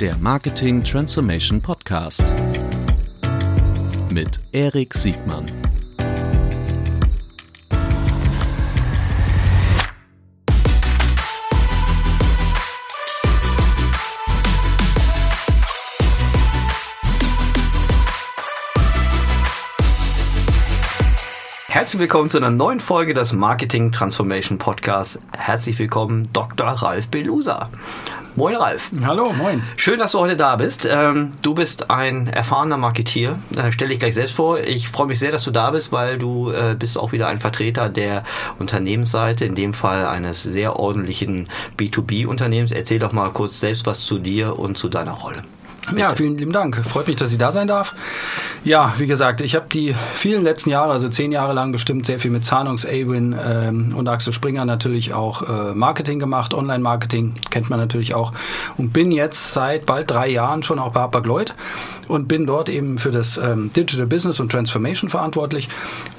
der Marketing Transformation Podcast mit Erik Siegmann. Herzlich willkommen zu einer neuen Folge des Marketing Transformation Podcasts. Herzlich willkommen, Dr. Ralf Belusa. Moin Ralf. Hallo, moin. Schön, dass du heute da bist. Ähm, du bist ein erfahrener Marketier. Äh, stell dich gleich selbst vor. Ich freue mich sehr, dass du da bist, weil du äh, bist auch wieder ein Vertreter der Unternehmensseite, in dem Fall eines sehr ordentlichen B2B-Unternehmens. Erzähl doch mal kurz selbst was zu dir und zu deiner Rolle. Bitte. Ja, vielen lieben Dank. Freut mich, dass ich da sein darf. Ja, wie gesagt, ich habe die vielen letzten Jahre, also zehn Jahre lang bestimmt sehr viel mit Zahnungs, Awin ähm, und Axel Springer natürlich auch äh, Marketing gemacht, Online-Marketing kennt man natürlich auch und bin jetzt seit bald drei Jahren schon auch bei Hapag-Lloyd und bin dort eben für das ähm, Digital Business und Transformation verantwortlich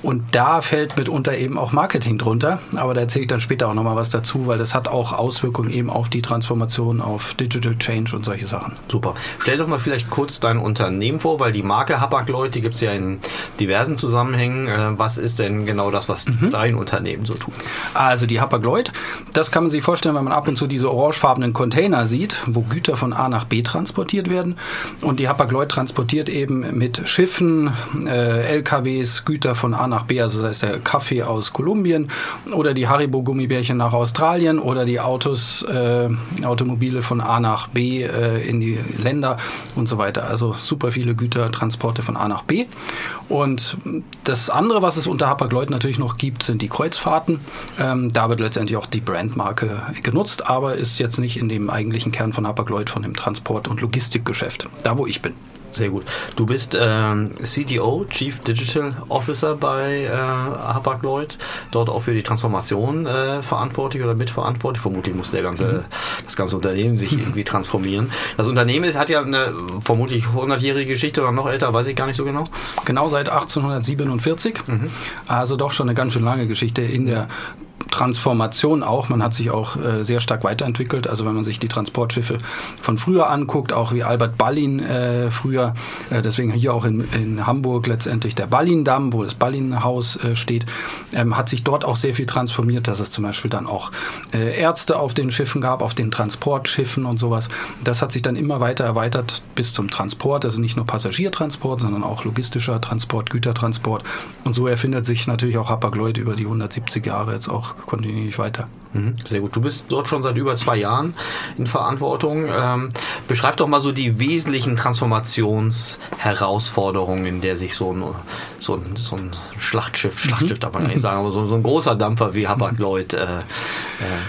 und da fällt mitunter eben auch Marketing drunter, aber da erzähle ich dann später auch nochmal was dazu, weil das hat auch Auswirkungen eben auf die Transformation, auf Digital Change und solche Sachen. Super. Stell doch mal vielleicht kurz dein Unternehmen vor, weil die Marke Hapag-Lloyd, die gibt es ja in diversen Zusammenhängen. Äh, was ist denn genau das, was mhm. dein Unternehmen so tut? Also die Hapag-Lloyd, das kann man sich vorstellen, wenn man ab und zu diese orangefarbenen Container sieht, wo Güter von A nach B transportiert werden. Und die Hapag-Lloyd transportiert eben mit Schiffen, äh, LKWs Güter von A nach B, also sei es der Kaffee aus Kolumbien oder die Haribo-Gummibärchen nach Australien oder die Autos, äh, Automobile von A nach B äh, in die Länder und so weiter. Also super viele Gütertransporte von A nach B. Und das andere, was es unter Hapag-Lloyd natürlich noch gibt, sind die Kreuzfahrten. Ähm, da wird letztendlich auch die Brandmarke genutzt, aber ist jetzt nicht in dem eigentlichen Kern von Hapag-Lloyd, von dem Transport- und Logistikgeschäft, da wo ich bin. Sehr gut. Du bist ähm, CDO, Chief Digital Officer bei äh, Hapag-Lloyd, dort auch für die Transformation äh, verantwortlich oder mitverantwortlich. Vermutlich muss der ganze, mhm. das ganze Unternehmen sich irgendwie transformieren. Das Unternehmen ist, hat ja eine vermutlich 100-jährige Geschichte oder noch älter, weiß ich gar nicht so genau. Genau seit 1847. Mhm. Also doch schon eine ganz schön lange Geschichte in der Transformation auch. Man hat sich auch äh, sehr stark weiterentwickelt. Also wenn man sich die Transportschiffe von früher anguckt, auch wie Albert Ballin äh, früher, äh, deswegen hier auch in, in Hamburg letztendlich der Ballindamm, wo das Ballinhaus äh, steht, ähm, hat sich dort auch sehr viel transformiert, dass es zum Beispiel dann auch äh, Ärzte auf den Schiffen gab, auf den Transportschiffen und sowas. Das hat sich dann immer weiter erweitert bis zum Transport, also nicht nur Passagiertransport, sondern auch logistischer Transport, Gütertransport. Und so erfindet sich natürlich auch Hapag-Lloyd über die 170 Jahre jetzt auch kontinuierlich weiter. Mhm, sehr gut. Du bist dort schon seit über zwei Jahren in Verantwortung. Ähm, beschreib doch mal so die wesentlichen Transformationsherausforderungen, in der sich so ein, so ein, so ein Schlachtschiff, Schlachtschiff mhm. darf man gar nicht sagen, aber so, so ein großer Dampfer wie Hapag-Lloyd äh, äh,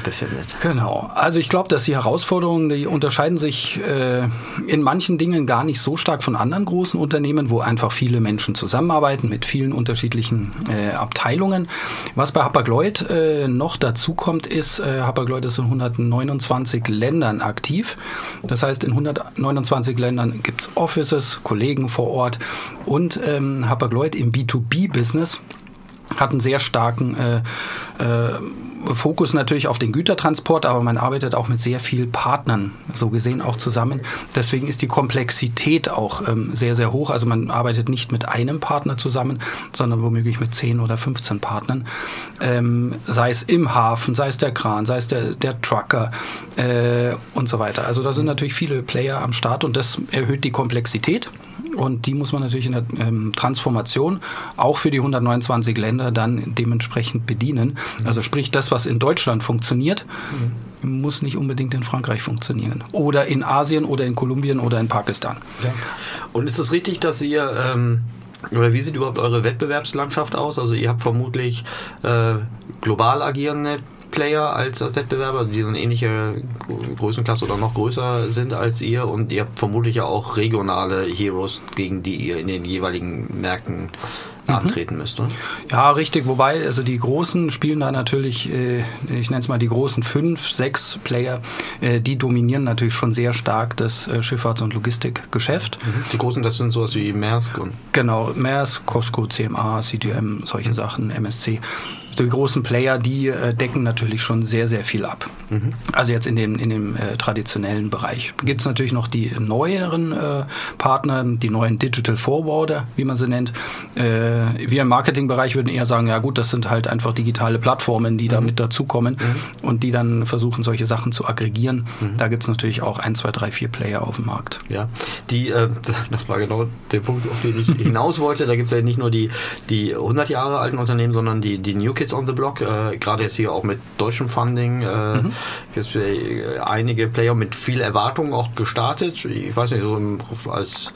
befindet. Genau. Also ich glaube, dass die Herausforderungen, die unterscheiden sich äh, in manchen Dingen gar nicht so stark von anderen großen Unternehmen, wo einfach viele Menschen zusammenarbeiten mit vielen unterschiedlichen äh, Abteilungen. Was bei Hapag-Lloyd äh, noch dazu kommt, ist, äh, Hapag-Lloyd ist in 129 Ländern aktiv. Das heißt, in 129 Ländern gibt es Offices, Kollegen vor Ort und ähm, Hapag-Lloyd im B2B-Business hat einen sehr starken äh, äh, Fokus natürlich auf den Gütertransport, aber man arbeitet auch mit sehr vielen Partnern, so gesehen auch zusammen. Deswegen ist die Komplexität auch ähm, sehr, sehr hoch. Also man arbeitet nicht mit einem Partner zusammen, sondern womöglich mit 10 oder 15 Partnern. Ähm, sei es im Hafen, sei es der Kran, sei es der, der Trucker äh, und so weiter. Also da sind natürlich viele Player am Start und das erhöht die Komplexität. Und die muss man natürlich in der ähm, Transformation auch für die 129 Länder dann dementsprechend bedienen. Also sprich, das, was in Deutschland funktioniert, mhm. muss nicht unbedingt in Frankreich funktionieren. Oder in Asien oder in Kolumbien oder in Pakistan. Ja. Und ist es richtig, dass ihr... Ähm oder wie sieht überhaupt eure Wettbewerbslandschaft aus? Also ihr habt vermutlich äh, global agierende Player als Wettbewerber, die so eine ähnliche Größenklasse oder noch größer sind als ihr und ihr habt vermutlich ja auch regionale Heroes, gegen die ihr in den jeweiligen Märkten mhm. antreten müsst. Oder? Ja, richtig. Wobei, also die Großen spielen da natürlich, äh, ich nenne es mal die großen fünf, sechs Player, äh, die dominieren natürlich schon sehr stark das äh, Schifffahrts- und Logistikgeschäft. Mhm. Die Großen, das sind sowas wie Maersk und. Genau, Maersk, Costco, CMA, CGM, solche Sachen, MSC die großen Player, die äh, decken natürlich schon sehr, sehr viel ab. Mhm. Also jetzt in dem, in dem äh, traditionellen Bereich. Gibt es natürlich noch die neueren äh, Partner, die neuen Digital Forwarder, wie man sie nennt. Äh, wir im Marketingbereich würden eher sagen, ja gut, das sind halt einfach digitale Plattformen, die mhm. da mit dazukommen mhm. und die dann versuchen, solche Sachen zu aggregieren. Mhm. Da gibt es natürlich auch ein, zwei, drei, vier Player auf dem Markt. Ja, die, äh, das war genau der Punkt, auf den ich hinaus wollte. Da gibt es ja nicht nur die, die 100 Jahre alten Unternehmen, sondern die, die New Kids on the Block. Äh, Gerade jetzt hier auch mit deutschem Funding. Äh, mhm. Jetzt äh, einige Player mit viel Erwartung auch gestartet. Ich weiß nicht, so im, als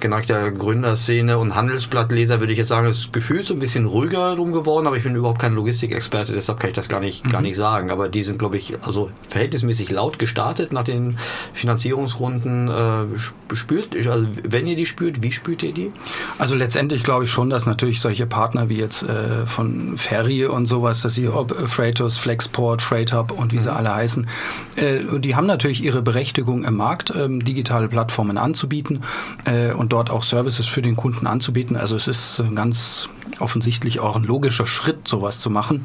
geneigter Gründerszene und Handelsblattleser würde ich jetzt sagen, ist gefühlt so ein bisschen ruhiger drum geworden, aber ich bin überhaupt kein Logistikexperte, deshalb kann ich das gar nicht, mhm. gar nicht sagen. Aber die sind, glaube ich, also verhältnismäßig laut gestartet nach den Finanzierungsrunden. Äh, spürt, also wenn ihr die spürt, wie spürt ihr die? Also letztendlich glaube ich schon, dass natürlich solche Partner wie jetzt äh, von Ferry und sowas, dass sie ob Freightos, Flexport, Freighthub und wie mhm. sie alle heißen, äh, die haben natürlich ihre Berechtigung im Markt, ähm, digitale Plattformen anzubieten. Äh, und dort auch Services für den Kunden anzubieten. Also es ist ganz offensichtlich auch ein logischer Schritt, sowas zu machen.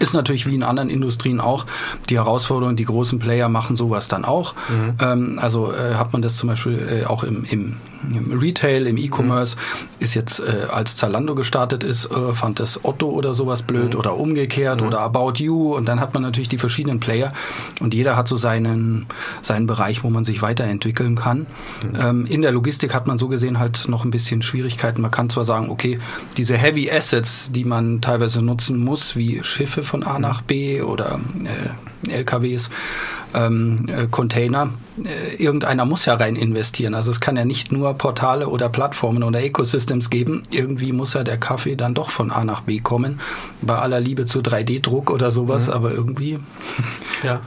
Ist natürlich wie in anderen Industrien auch die Herausforderung, die großen Player machen sowas dann auch. Mhm. Ähm, also äh, hat man das zum Beispiel äh, auch im, im im Retail, im E-Commerce, mhm. ist jetzt, äh, als Zalando gestartet ist, äh, fand das Otto oder sowas blöd mhm. oder umgekehrt mhm. oder About You und dann hat man natürlich die verschiedenen Player und jeder hat so seinen, seinen Bereich, wo man sich weiterentwickeln kann. Mhm. Ähm, in der Logistik hat man so gesehen halt noch ein bisschen Schwierigkeiten. Man kann zwar sagen, okay, diese Heavy Assets, die man teilweise nutzen muss, wie Schiffe von A nach B oder äh, LKWs, ähm, äh, Container. Äh, irgendeiner muss ja rein investieren. Also es kann ja nicht nur Portale oder Plattformen oder Ecosystems geben. Irgendwie muss ja der Kaffee dann doch von A nach B kommen. Bei aller Liebe zu 3D-Druck oder sowas, mhm. aber irgendwie. Ja.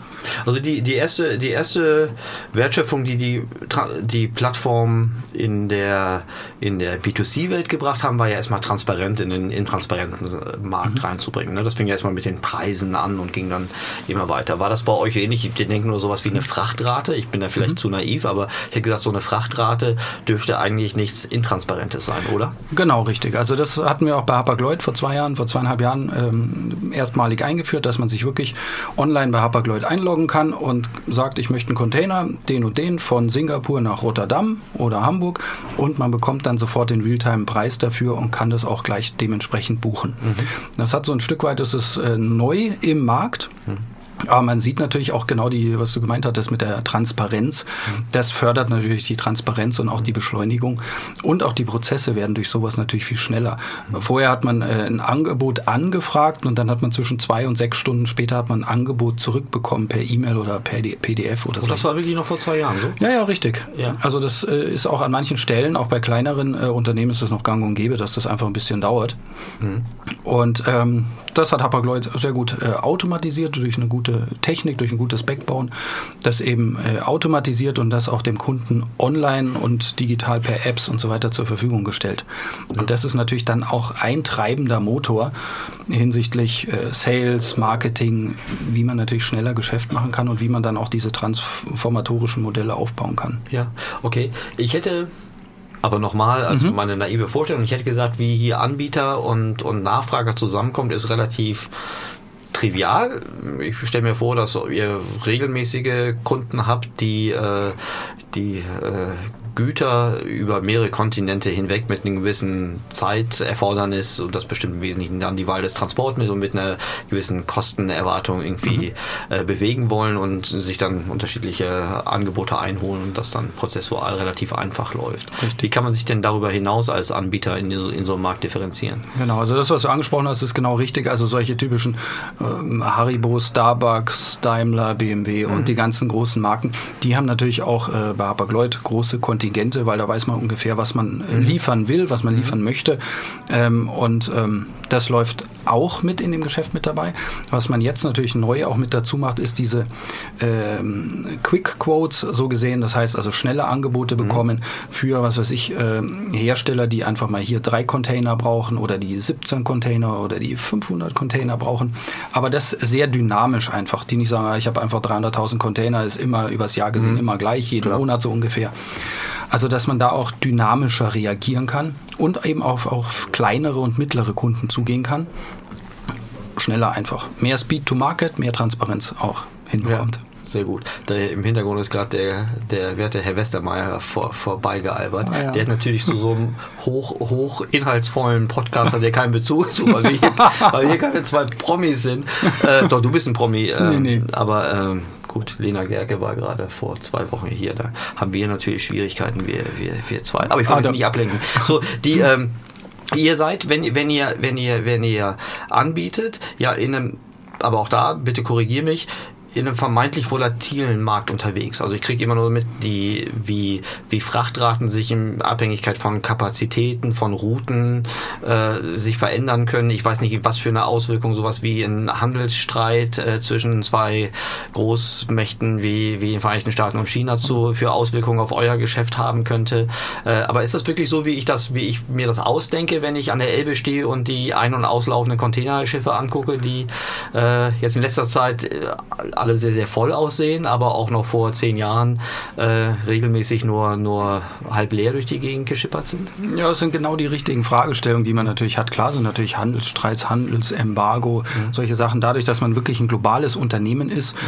Also die, die, erste, die erste Wertschöpfung, die die, die Plattform in der, in der B2C-Welt gebracht haben, war ja erstmal transparent in den intransparenten Markt mhm. reinzubringen. Ne? Das fing ja erstmal mit den Preisen an und ging dann immer weiter. War das bei euch ähnlich? Ich denke nur sowas wie eine Frachtrate. Ich bin da vielleicht mhm. zu naiv, aber ich hätte gesagt, so eine Frachtrate dürfte eigentlich nichts Intransparentes sein, oder? Genau, richtig. Also das hatten wir auch bei Hapag-Lloyd vor zwei Jahren, vor zweieinhalb Jahren ähm, erstmalig eingeführt, dass man sich wirklich online bei Hapag-Lloyd einloggt einloggen kann und sagt, ich möchte einen Container, den und den, von Singapur nach Rotterdam oder Hamburg und man bekommt dann sofort den Realtime-Preis dafür und kann das auch gleich dementsprechend buchen. Mhm. Das hat so ein Stück weit, das ist äh, neu im Markt. Mhm. Aber man sieht natürlich auch genau die, was du gemeint hattest mit der Transparenz. Das fördert natürlich die Transparenz und auch die Beschleunigung. Und auch die Prozesse werden durch sowas natürlich viel schneller. Vorher hat man äh, ein Angebot angefragt und dann hat man zwischen zwei und sechs Stunden später hat man ein Angebot zurückbekommen per E-Mail oder per PDF oder so. Und das war wirklich noch vor zwei Jahren so? Ja, ja, richtig. Ja. Also das äh, ist auch an manchen Stellen, auch bei kleineren äh, Unternehmen ist das noch gang und gäbe, dass das einfach ein bisschen dauert. Mhm. Und ähm, das hat Hapag-Lloyd sehr gut äh, automatisiert durch eine gute Technik, durch ein gutes Backbone, das eben äh, automatisiert und das auch dem Kunden online und digital per Apps und so weiter zur Verfügung gestellt. Und das ist natürlich dann auch ein treibender Motor hinsichtlich äh, Sales, Marketing, wie man natürlich schneller Geschäft machen kann und wie man dann auch diese transformatorischen Modelle aufbauen kann. Ja, okay. Ich hätte aber nochmal, also mhm. meine naive Vorstellung, ich hätte gesagt, wie hier Anbieter und, und Nachfrager zusammenkommt, ist relativ trivial. Ich stelle mir vor, dass ihr regelmäßige Kunden habt, die, äh, die äh, Güter über mehrere Kontinente hinweg mit einem gewissen Zeiterfordernis und das bestimmt im Wesentlichen dann die Wahl des Transportmittels und mit einer gewissen Kostenerwartung irgendwie mhm. äh, bewegen wollen und sich dann unterschiedliche Angebote einholen und das dann prozessual relativ einfach läuft. Richtig. Wie kann man sich denn darüber hinaus als Anbieter in, in, so einem Markt differenzieren? Genau, also das, was du angesprochen hast, ist genau richtig. Also solche typischen ähm, Haribo, Starbucks, Daimler, BMW mhm. und die ganzen großen Marken, die haben natürlich auch äh, bei Hapag-Lloyd große Kontinente Kontingente, weil da weiß man ungefähr, was man äh, mhm. liefern will, was man mhm. liefern möchte. Ähm, und ähm, das läuft auch mit in dem Geschäft mit dabei. Was man jetzt natürlich neu auch mit dazu macht, ist diese ähm, Quick Quotes so gesehen. Das heißt also schnelle Angebote mhm. bekommen für, was weiß ich, äh, Hersteller, die einfach mal hier drei Container brauchen oder die 17 Container oder die 500 Container brauchen. Aber das sehr dynamisch einfach. Die nicht sagen, ah, ich habe einfach 300.000 Container, ist immer übers Jahr gesehen mhm. immer gleich, jeden Klar. Monat so ungefähr. Also, dass man da auch dynamischer reagieren kann und eben auf, auf kleinere und mittlere Kunden zugehen kann. schneller einfach. Mehr Speed to Market, mehr Transparenz auch hinbekommt. Ja. Sehr gut. Da Im Hintergrund ist gerade der, der werte Herr Westermeier vor, vorbeigealbert. Ah, ja. Der hat natürlich zu so einem hoch, hoch inhaltsvollen Podcaster, der keinen Bezug zu, weil wir, hier, weil wir keine zwei Promis sind. Äh, doch, du bist ein Promi. Ähm, nee, nee. Aber ähm, gut, Lena Gerke war gerade vor zwei Wochen hier. Da haben wir natürlich Schwierigkeiten, wir, wir, wir zwei. Aber ich wollte ah, nicht ablenken. So, die, ähm, ihr seid, wenn, wenn ihr, wenn ihr, wenn ihr anbietet, ja, in einem aber auch da, bitte korrigier mich, in einem vermeintlich volatilen Markt unterwegs. Also ich kriege immer nur mit, die, wie, wie Frachtraten sich in Abhängigkeit von Kapazitäten, von Routen äh, sich verändern können. Ich weiß nicht, was für eine Auswirkung sowas wie ein Handelsstreit äh, zwischen zwei Großmächten wie, wie den Vereinigten Staaten und China zu, für Auswirkungen auf euer Geschäft haben könnte. Äh, aber ist das wirklich so, wie ich das, wie ich mir das ausdenke, wenn ich an der Elbe stehe und die ein- und auslaufenden Containerschiffe angucke, die äh, jetzt in letzter Zeit äh, alle sehr, sehr voll aussehen, aber auch noch vor zehn Jahren äh, regelmäßig nur, nur halb leer durch die Gegend geschippert sind? Ja, das sind genau die richtigen Fragestellungen, die man natürlich hat. Klar sind natürlich Handelsstreits, Handelsembargo, mhm. solche Sachen. Dadurch, dass man wirklich ein globales Unternehmen ist, mhm.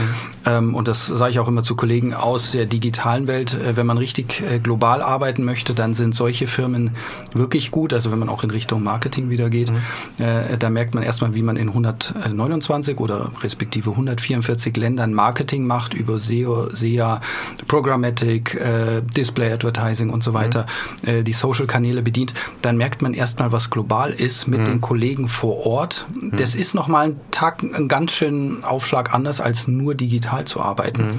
ähm, und das sage ich auch immer zu Kollegen aus der digitalen Welt, äh, wenn man richtig äh, global arbeiten möchte, dann sind solche Firmen wirklich gut. Also wenn man auch in Richtung Marketing wieder geht, mhm. äh, da merkt man erstmal, wie man in 129 oder respektive 144 Ländern Marketing macht über SEO, SEA, Programmatic, äh, Display Advertising und so weiter, mhm. äh, die Social-Kanäle bedient, dann merkt man erstmal, was global ist mit mhm. den Kollegen vor Ort. Mhm. Das ist nochmal ein Tag, ein ganz schön Aufschlag anders, als nur digital zu arbeiten. Mhm.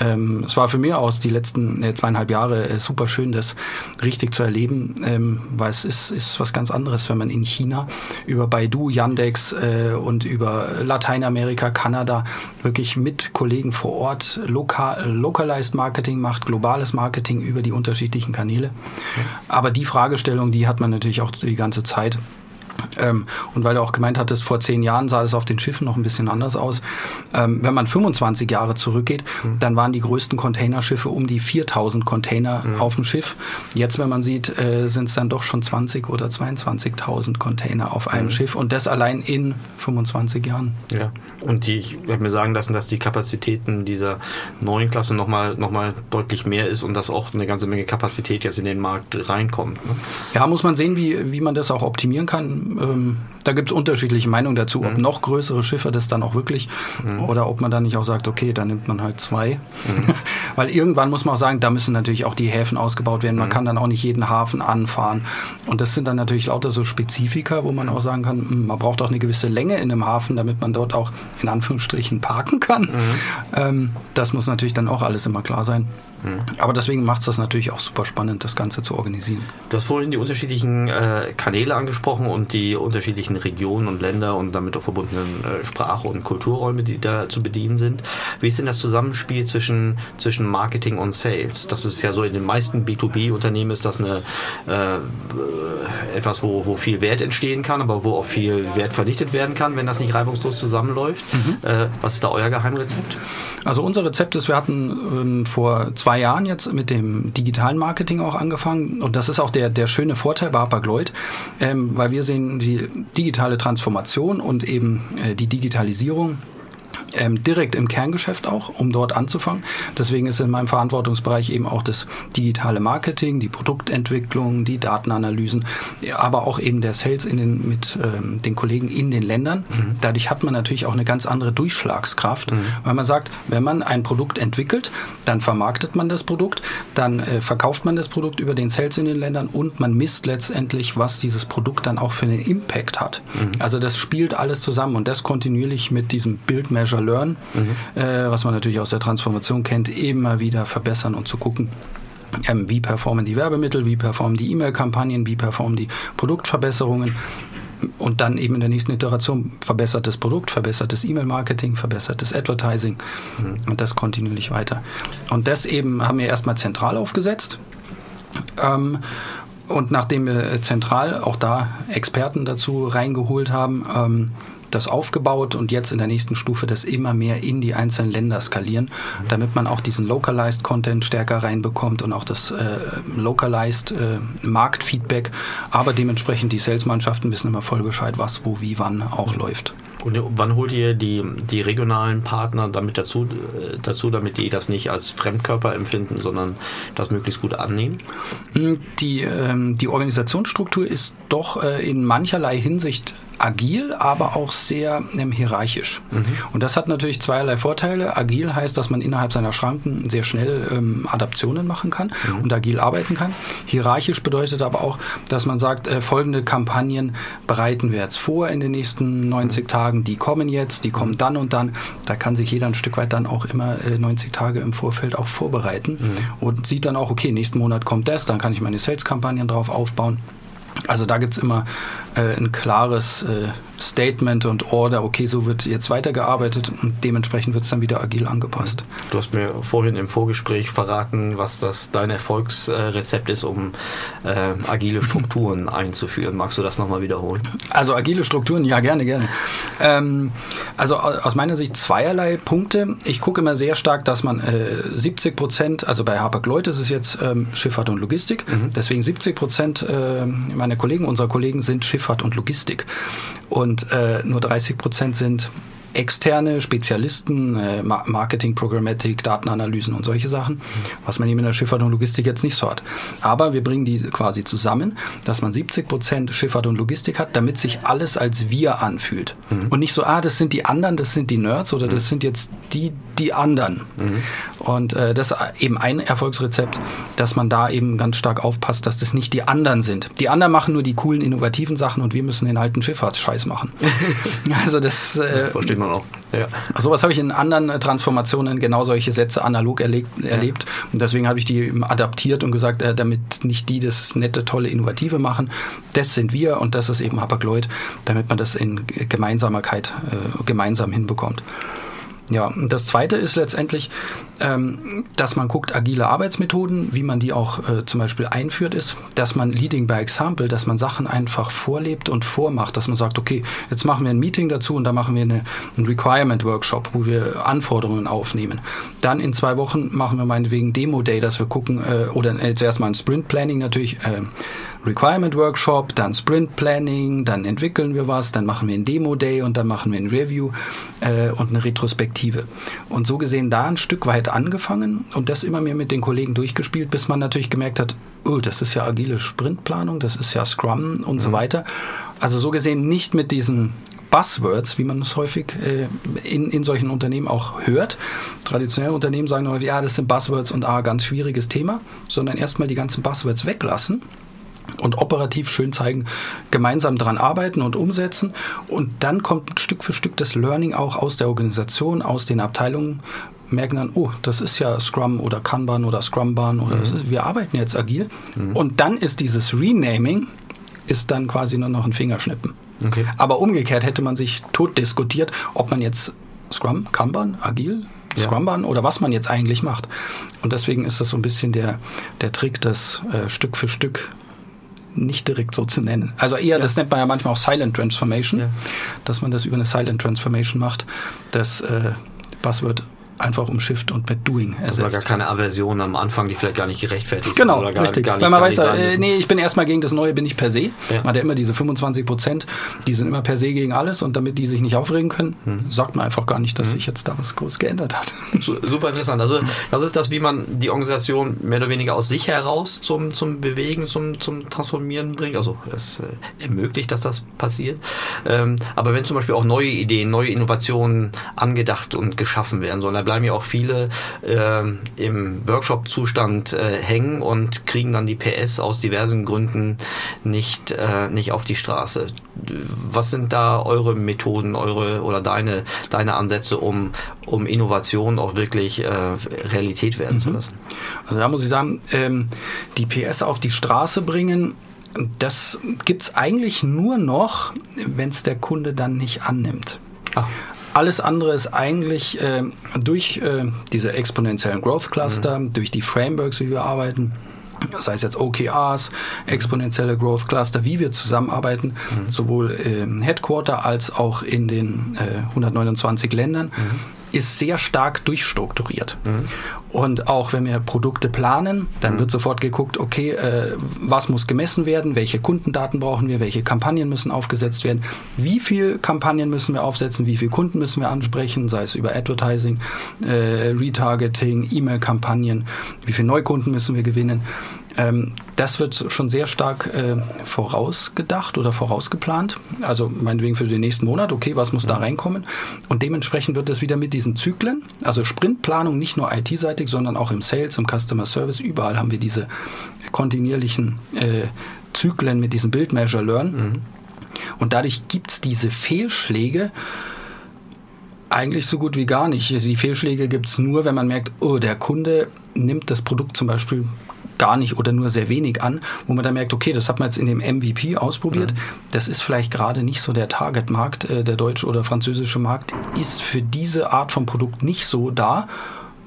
Ähm, es war für mich aus die letzten äh, zweieinhalb Jahre äh, super schön, das richtig zu erleben, ähm, weil es ist, ist was ganz anderes, wenn man in China über Baidu, Yandex äh, und über Lateinamerika, Kanada wirklich mit Kollegen vor Ort lokal, localized Marketing macht, globales Marketing über die unterschiedlichen Kanäle. Aber die Fragestellung, die hat man natürlich auch die ganze Zeit. Ähm, und weil du auch gemeint hattest, vor zehn Jahren sah das auf den Schiffen noch ein bisschen anders aus. Ähm, wenn man 25 Jahre zurückgeht, mhm. dann waren die größten Containerschiffe um die 4000 Container mhm. auf dem Schiff. Jetzt, wenn man sieht, äh, sind es dann doch schon 20 oder 22.000 Container auf einem mhm. Schiff und das allein in 25 Jahren. Ja, und die, ich habe mir sagen lassen, dass die Kapazitäten dieser neuen Klasse nochmal noch mal deutlich mehr ist und dass auch eine ganze Menge Kapazität jetzt in den Markt reinkommt. Ne? Ja, muss man sehen, wie, wie man das auch optimieren kann ähm, da gibt es unterschiedliche Meinungen dazu, ob mhm. noch größere Schiffe das dann auch wirklich mhm. oder ob man dann nicht auch sagt, okay, dann nimmt man halt zwei. Mhm. Weil irgendwann muss man auch sagen, da müssen natürlich auch die Häfen ausgebaut werden. Man mhm. kann dann auch nicht jeden Hafen anfahren. Und das sind dann natürlich lauter so Spezifika, wo man auch sagen kann, hm, man braucht auch eine gewisse Länge in einem Hafen, damit man dort auch in Anführungsstrichen parken kann. Mhm. Ähm, das muss natürlich dann auch alles immer klar sein. Aber deswegen macht es das natürlich auch super spannend, das Ganze zu organisieren. Du hast vorhin die unterschiedlichen äh, Kanäle angesprochen und die unterschiedlichen Regionen und Länder und damit auch verbundenen äh, Sprache- und Kulturräume, die da zu bedienen sind. Wie ist denn das Zusammenspiel zwischen, zwischen Marketing und Sales? Das ist ja so in den meisten B2B-Unternehmen ist das eine, äh, etwas, wo, wo viel Wert entstehen kann, aber wo auch viel Wert verdichtet werden kann, wenn das nicht reibungslos zusammenläuft. Mhm. Äh, was ist da euer Geheimrezept? Also unser Rezept ist, wir hatten ähm, vor zwei Jahren jetzt mit dem digitalen Marketing auch angefangen und das ist auch der, der schöne Vorteil bei Hapag-Lloyd, ähm, weil wir sehen die digitale Transformation und eben äh, die Digitalisierung ähm, direkt im Kerngeschäft auch, um dort anzufangen. Deswegen ist in meinem Verantwortungsbereich eben auch das digitale Marketing, die Produktentwicklung, die Datenanalysen, aber auch eben der Sales in den, mit ähm, den Kollegen in den Ländern. Mhm. Dadurch hat man natürlich auch eine ganz andere Durchschlagskraft, mhm. weil man sagt, wenn man ein Produkt entwickelt, dann vermarktet man das Produkt, dann äh, verkauft man das Produkt über den Sales in den Ländern und man misst letztendlich, was dieses Produkt dann auch für einen Impact hat. Mhm. Also das spielt alles zusammen und das kontinuierlich mit diesem Build Measure Learn, mhm. äh, was man natürlich aus der Transformation kennt, immer wieder verbessern und zu gucken, ähm, wie performen die Werbemittel, wie performen die E-Mail-Kampagnen, wie performen die Produktverbesserungen und dann eben in der nächsten Iteration verbessertes Produkt, verbessertes E-Mail-Marketing, verbessertes Advertising mhm. und das kontinuierlich weiter. Und das eben haben wir erstmal zentral aufgesetzt. Ähm, und nachdem wir zentral auch da Experten dazu reingeholt haben, ähm, das aufgebaut und jetzt in der nächsten Stufe das immer mehr in die einzelnen Länder skalieren, damit man auch diesen Localized Content stärker reinbekommt und auch das äh, Localized äh, Marktfeedback, aber dementsprechend die Salesmannschaften wissen immer voll Bescheid, was, wo, wie, wann auch läuft. Und wann holt ihr die, die regionalen Partner damit dazu, äh, dazu, damit die das nicht als Fremdkörper empfinden, sondern das möglichst gut annehmen? Die, ähm, die Organisationsstruktur ist doch äh, in mancherlei Hinsicht agil, aber auch sehr ähm, hierarchisch. Mhm. Und das hat natürlich zweierlei Vorteile. Agil heißt, dass man innerhalb seiner Schranken sehr schnell ähm, Adaptionen machen kann mhm. und agil arbeiten kann. Hierarchisch bedeutet aber auch, dass man sagt, äh, folgende Kampagnen bereiten wir jetzt vor in den nächsten 90 mhm. Tagen, die kommen jetzt, die kommen dann und dann. Da kann sich jeder ein Stück weit dann auch immer äh, 90 Tage im Vorfeld auch vorbereiten mhm. und sieht dann auch, okay, nächsten Monat kommt das, dann kann ich meine Sales-Kampagnen drauf aufbauen. Also da gibt es immer äh, ein klares äh, Statement und Order, okay, so wird jetzt weitergearbeitet und dementsprechend wird es dann wieder agil angepasst. Du hast mir vorhin im Vorgespräch verraten, was das dein Erfolgsrezept ist, um äh, agile Strukturen einzuführen. Magst du das nochmal wiederholen? Also agile Strukturen, ja, gerne, gerne. Ähm, also aus meiner Sicht zweierlei Punkte. Ich gucke immer sehr stark, dass man äh, 70 Prozent, also bei Hapag-Lloyd ist es jetzt ähm, Schifffahrt und Logistik, mhm. deswegen 70 Prozent äh, meiner Kollegen, unserer Kollegen sind Schifffahrt und Logistik. Und äh, nur 30 Prozent sind externe Spezialisten, äh, Marketing, Programmatic, Datenanalysen und solche Sachen, was man eben in der Schifffahrt und Logistik jetzt nicht so hat. Aber wir bringen die quasi zusammen, dass man 70 Prozent Schifffahrt und Logistik hat, damit sich alles als wir anfühlt. Mhm. Und nicht so, ah, das sind die anderen, das sind die Nerds oder das mhm. sind jetzt die, die anderen. Mhm. Und äh, das ist eben ein Erfolgsrezept, dass man da eben ganz stark aufpasst, dass das nicht die anderen sind. Die anderen machen nur die coolen, innovativen Sachen und wir müssen den alten Schifffahrtsscheiß machen. also das äh, versteht man auch. Ja. Sowas habe ich in anderen Transformationen genau solche Sätze analog erlebt. Ja. erlebt. Und deswegen habe ich die eben adaptiert und gesagt, äh, damit nicht die das nette, tolle, innovative machen, das sind wir und das ist eben Hapag-Lloyd, damit man das in Gemeinsamkeit äh, gemeinsam hinbekommt. Ja, das zweite ist letztendlich, ähm, dass man guckt, agile Arbeitsmethoden, wie man die auch äh, zum Beispiel einführt, ist, dass man Leading by Example, dass man Sachen einfach vorlebt und vormacht, dass man sagt, okay, jetzt machen wir ein Meeting dazu und da machen wir eine, einen Requirement Workshop, wo wir Anforderungen aufnehmen. Dann in zwei Wochen machen wir meinetwegen Demo Day, dass wir gucken, äh, oder äh, zuerst mal ein Sprint Planning natürlich, äh, Requirement Workshop, dann Sprint Planning, dann entwickeln wir was, dann machen wir ein Demo Day und dann machen wir ein Review äh, und eine Retrospektive. Und so gesehen da ein Stück weit angefangen und das immer mehr mit den Kollegen durchgespielt, bis man natürlich gemerkt hat, oh, das ist ja agile Sprintplanung, das ist ja Scrum und mhm. so weiter. Also so gesehen nicht mit diesen Buzzwords, wie man es häufig äh, in, in solchen Unternehmen auch hört. Traditionelle Unternehmen sagen häufig, ja, das sind Buzzwords und ah, ganz schwieriges Thema, sondern erstmal die ganzen Buzzwords weglassen und operativ schön zeigen, gemeinsam daran arbeiten und umsetzen. Und dann kommt Stück für Stück das Learning auch aus der Organisation, aus den Abteilungen, merken dann, oh, das ist ja Scrum oder Kanban oder Scrumban oder mhm. ist, wir arbeiten jetzt agil. Mhm. Und dann ist dieses Renaming, ist dann quasi nur noch ein Fingerschnippen. Okay. Aber umgekehrt hätte man sich tot diskutiert, ob man jetzt Scrum, Kanban, agil, ja. Scrumban oder was man jetzt eigentlich macht. Und deswegen ist das so ein bisschen der, der Trick, das äh, Stück für Stück nicht direkt so zu nennen. Also eher, ja. das nennt man ja manchmal auch Silent Transformation, ja. dass man das über eine Silent Transformation macht. Das äh, Buzzword einfach umschifft und mit Doing ersetzt. Also gar keine Aversion am Anfang, die vielleicht gar nicht gerechtfertigt genau, sind. Genau, richtig. Gar nicht, Weil man weiß, äh, nee, ich bin erstmal gegen das Neue, bin ich per se. Ja. Man hat ja immer diese 25 Prozent, die sind immer per se gegen alles und damit die sich nicht aufregen können, hm. sagt man einfach gar nicht, dass hm. sich jetzt da was groß geändert hat. Super interessant. Also das ist das, wie man die Organisation mehr oder weniger aus sich heraus zum, zum Bewegen, zum, zum Transformieren bringt. Also es äh, ermöglicht, dass das passiert. Ähm, aber wenn zum Beispiel auch neue Ideen, neue Innovationen angedacht und geschaffen werden sollen, bleiben ja auch viele äh, im Workshop-Zustand äh, hängen und kriegen dann die PS aus diversen Gründen nicht, äh, nicht auf die Straße. Was sind da eure Methoden, eure oder deine, deine Ansätze, um, um Innovation auch wirklich äh, Realität werden mhm. zu lassen? Also da muss ich sagen, ähm, die PS auf die Straße bringen, das gibt es eigentlich nur noch, wenn es der Kunde dann nicht annimmt. Ah. Alles andere ist eigentlich äh, durch äh, diese exponentiellen Growth Cluster, mhm. durch die Frameworks, wie wir arbeiten, das heißt jetzt OKRs, exponentielle Growth Cluster, wie wir zusammenarbeiten, mhm. sowohl im Headquarter als auch in den äh, 129 Ländern. Mhm ist sehr stark durchstrukturiert. Mhm. Und auch wenn wir Produkte planen, dann mhm. wird sofort geguckt, okay, äh, was muss gemessen werden, welche Kundendaten brauchen wir, welche Kampagnen müssen aufgesetzt werden, wie viele Kampagnen müssen wir aufsetzen, wie viele Kunden müssen wir ansprechen, sei es über Advertising, äh, Retargeting, E-Mail-Kampagnen, wie viele Neukunden müssen wir gewinnen. Ähm, das wird schon sehr stark äh, vorausgedacht oder vorausgeplant. Also meinetwegen für den nächsten Monat, okay, was muss da reinkommen? Und dementsprechend wird es wieder mit diesen Zyklen, also Sprintplanung nicht nur IT-seitig, sondern auch im Sales, im Customer Service, überall haben wir diese kontinuierlichen äh, Zyklen mit diesem Build, Measure, Learn. Mhm. Und dadurch gibt es diese Fehlschläge, eigentlich so gut wie gar nicht. Die Fehlschläge gibt es nur, wenn man merkt, oh, der Kunde nimmt das Produkt zum Beispiel gar nicht oder nur sehr wenig an, wo man dann merkt, okay, das hat man jetzt in dem MVP ausprobiert. Mhm. Das ist vielleicht gerade nicht so der Target-Markt, äh, der deutsche oder französische Markt ist für diese Art von Produkt nicht so da.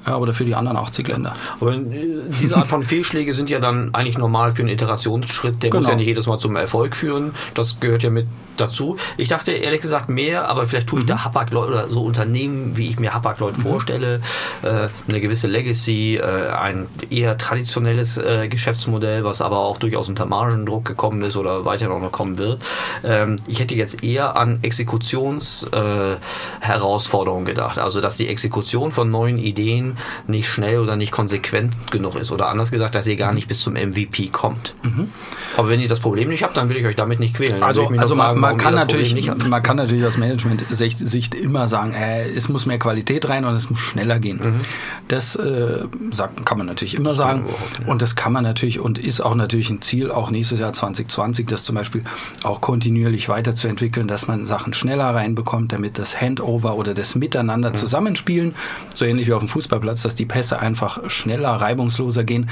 Ja, oder für die anderen 80 Länder. Aber diese Art von Fehlschläge sind ja dann eigentlich normal für einen Iterationsschritt. Der genau. muss ja nicht jedes Mal zum Erfolg führen. Das gehört ja mit dazu. Ich dachte ehrlich gesagt mehr, aber vielleicht tue ich da mhm. Hapag-Leute oder so Unternehmen, wie ich mir Hapag-Leute mhm. vorstelle, äh, eine gewisse Legacy, äh, ein eher traditionelles äh, Geschäftsmodell, was aber auch durchaus unter Margendruck gekommen ist oder weiter noch kommen wird. Ähm, ich hätte jetzt eher an Exekutionsherausforderungen gedacht. Also, dass die Exekution von neuen Ideen nicht schnell oder nicht konsequent genug ist. Oder anders gesagt, dass ihr gar nicht bis zum MVP kommt. Mhm. Aber wenn ihr das Problem nicht habt, dann will ich euch damit nicht quälen. Also, also fragen, man, kann natürlich, man kann natürlich aus Management-Sicht immer sagen, äh, es muss mehr Qualität rein und es muss schneller gehen. Mhm. Das äh, sagt, kann man natürlich immer sagen. Und das kann man natürlich und ist auch natürlich ein Ziel, auch nächstes Jahr 2020, das zum Beispiel auch kontinuierlich weiterzuentwickeln, dass man Sachen schneller reinbekommt, damit das Handover oder das Miteinander mhm. zusammenspielen, so ähnlich wie auf dem Fußballplatz, dass die Pässe einfach schneller, reibungsloser gehen.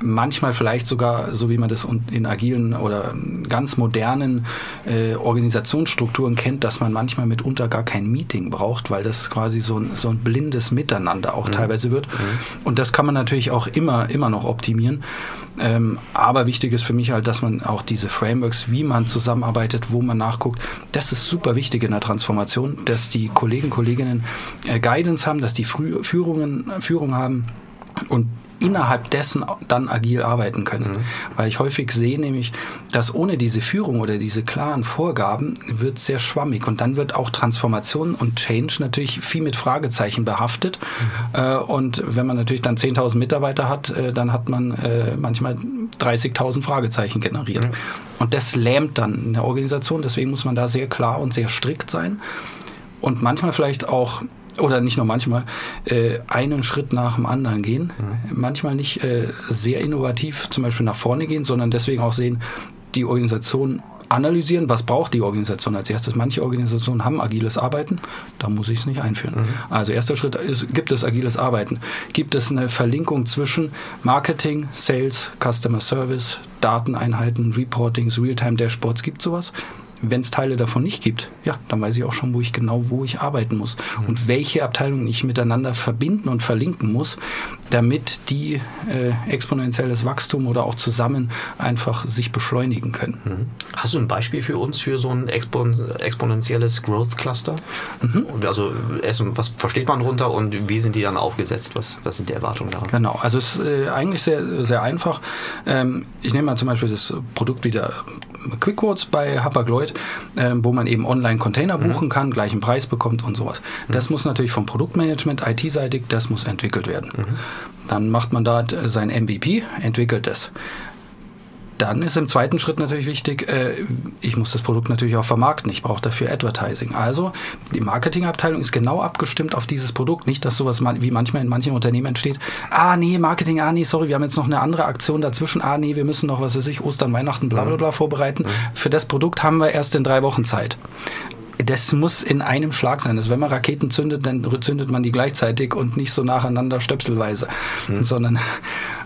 Manchmal vielleicht sogar, so wie man das in agilen oder ganz modernen äh, Organisationsstrukturen kennt, dass man manchmal mitunter gar kein Meeting braucht, weil das quasi so ein, so ein blindes Miteinander auch mhm. teilweise wird. Mhm. Und das kann man natürlich auch immer, immer noch optimieren. Ähm, aber wichtig ist für mich halt, dass man auch diese Frameworks, wie man zusammenarbeitet, wo man nachguckt, das ist super wichtig in der Transformation, dass die Kollegen, Kolleginnen äh, Guidance haben, dass die Frü Führungen, Führung haben und innerhalb dessen dann agil arbeiten können. Mhm. Weil ich häufig sehe nämlich, dass ohne diese Führung oder diese klaren Vorgaben wird sehr schwammig und dann wird auch Transformation und Change natürlich viel mit Fragezeichen behaftet. Mhm. Äh, und wenn man natürlich dann 10.000 Mitarbeiter hat, äh, dann hat man äh, manchmal 30.000 Fragezeichen generiert. Mhm. Und das lähmt dann in der Organisation. Deswegen muss man da sehr klar und sehr strikt sein. Und manchmal vielleicht auch oder nicht nur manchmal, äh, einen Schritt nach dem anderen gehen. Mhm. Manchmal nicht äh, sehr innovativ zum Beispiel nach vorne gehen, sondern deswegen auch sehen, die Organisation analysieren, was braucht die Organisation als erstes. Manche Organisationen haben agiles Arbeiten, da muss ich es nicht einführen. Mhm. Also erster Schritt ist, gibt es agiles Arbeiten? Gibt es eine Verlinkung zwischen Marketing, Sales, Customer Service, Dateneinheiten, Reportings, Realtime-Dashboards? Gibt es sowas? Wenn es Teile davon nicht gibt, ja, dann weiß ich auch schon, wo ich genau, wo ich arbeiten muss mhm. und welche Abteilungen ich miteinander verbinden und verlinken muss, damit die äh, exponentielles Wachstum oder auch zusammen einfach sich beschleunigen können. Mhm. Hast du ein Beispiel für uns für so ein Expon exponentielles Growth Cluster? Mhm. Also was versteht man darunter und wie sind die dann aufgesetzt? Was, was sind die Erwartungen daran? Genau, also es ist äh, eigentlich sehr, sehr einfach. Ähm, ich nehme mal zum Beispiel das Produkt wieder Quick Quotes bei Hapag-Lloyd, äh, wo man eben online Container mhm. buchen kann, gleichen Preis bekommt und sowas. Mhm. Das muss natürlich vom Produktmanagement IT-seitig, das muss entwickelt werden. Mhm. Dann macht man da sein MVP, entwickelt es. Dann ist im zweiten Schritt natürlich wichtig, äh, ich muss das Produkt natürlich auch vermarkten. Ich brauche dafür Advertising. Also die Marketingabteilung ist genau abgestimmt auf dieses Produkt. Nicht, dass sowas wie manchmal in manchen Unternehmen entsteht. Ah, nee, Marketing, ah, nee, sorry, wir haben jetzt noch eine andere Aktion dazwischen. Ah, nee, wir müssen noch, was weiß ich, Ostern, Weihnachten, bla, bla, bla vorbereiten. Für das Produkt haben wir erst in drei Wochen Zeit das muss in einem Schlag sein. Also wenn man Raketen zündet, dann zündet man die gleichzeitig und nicht so nacheinander stöpselweise, mhm. sondern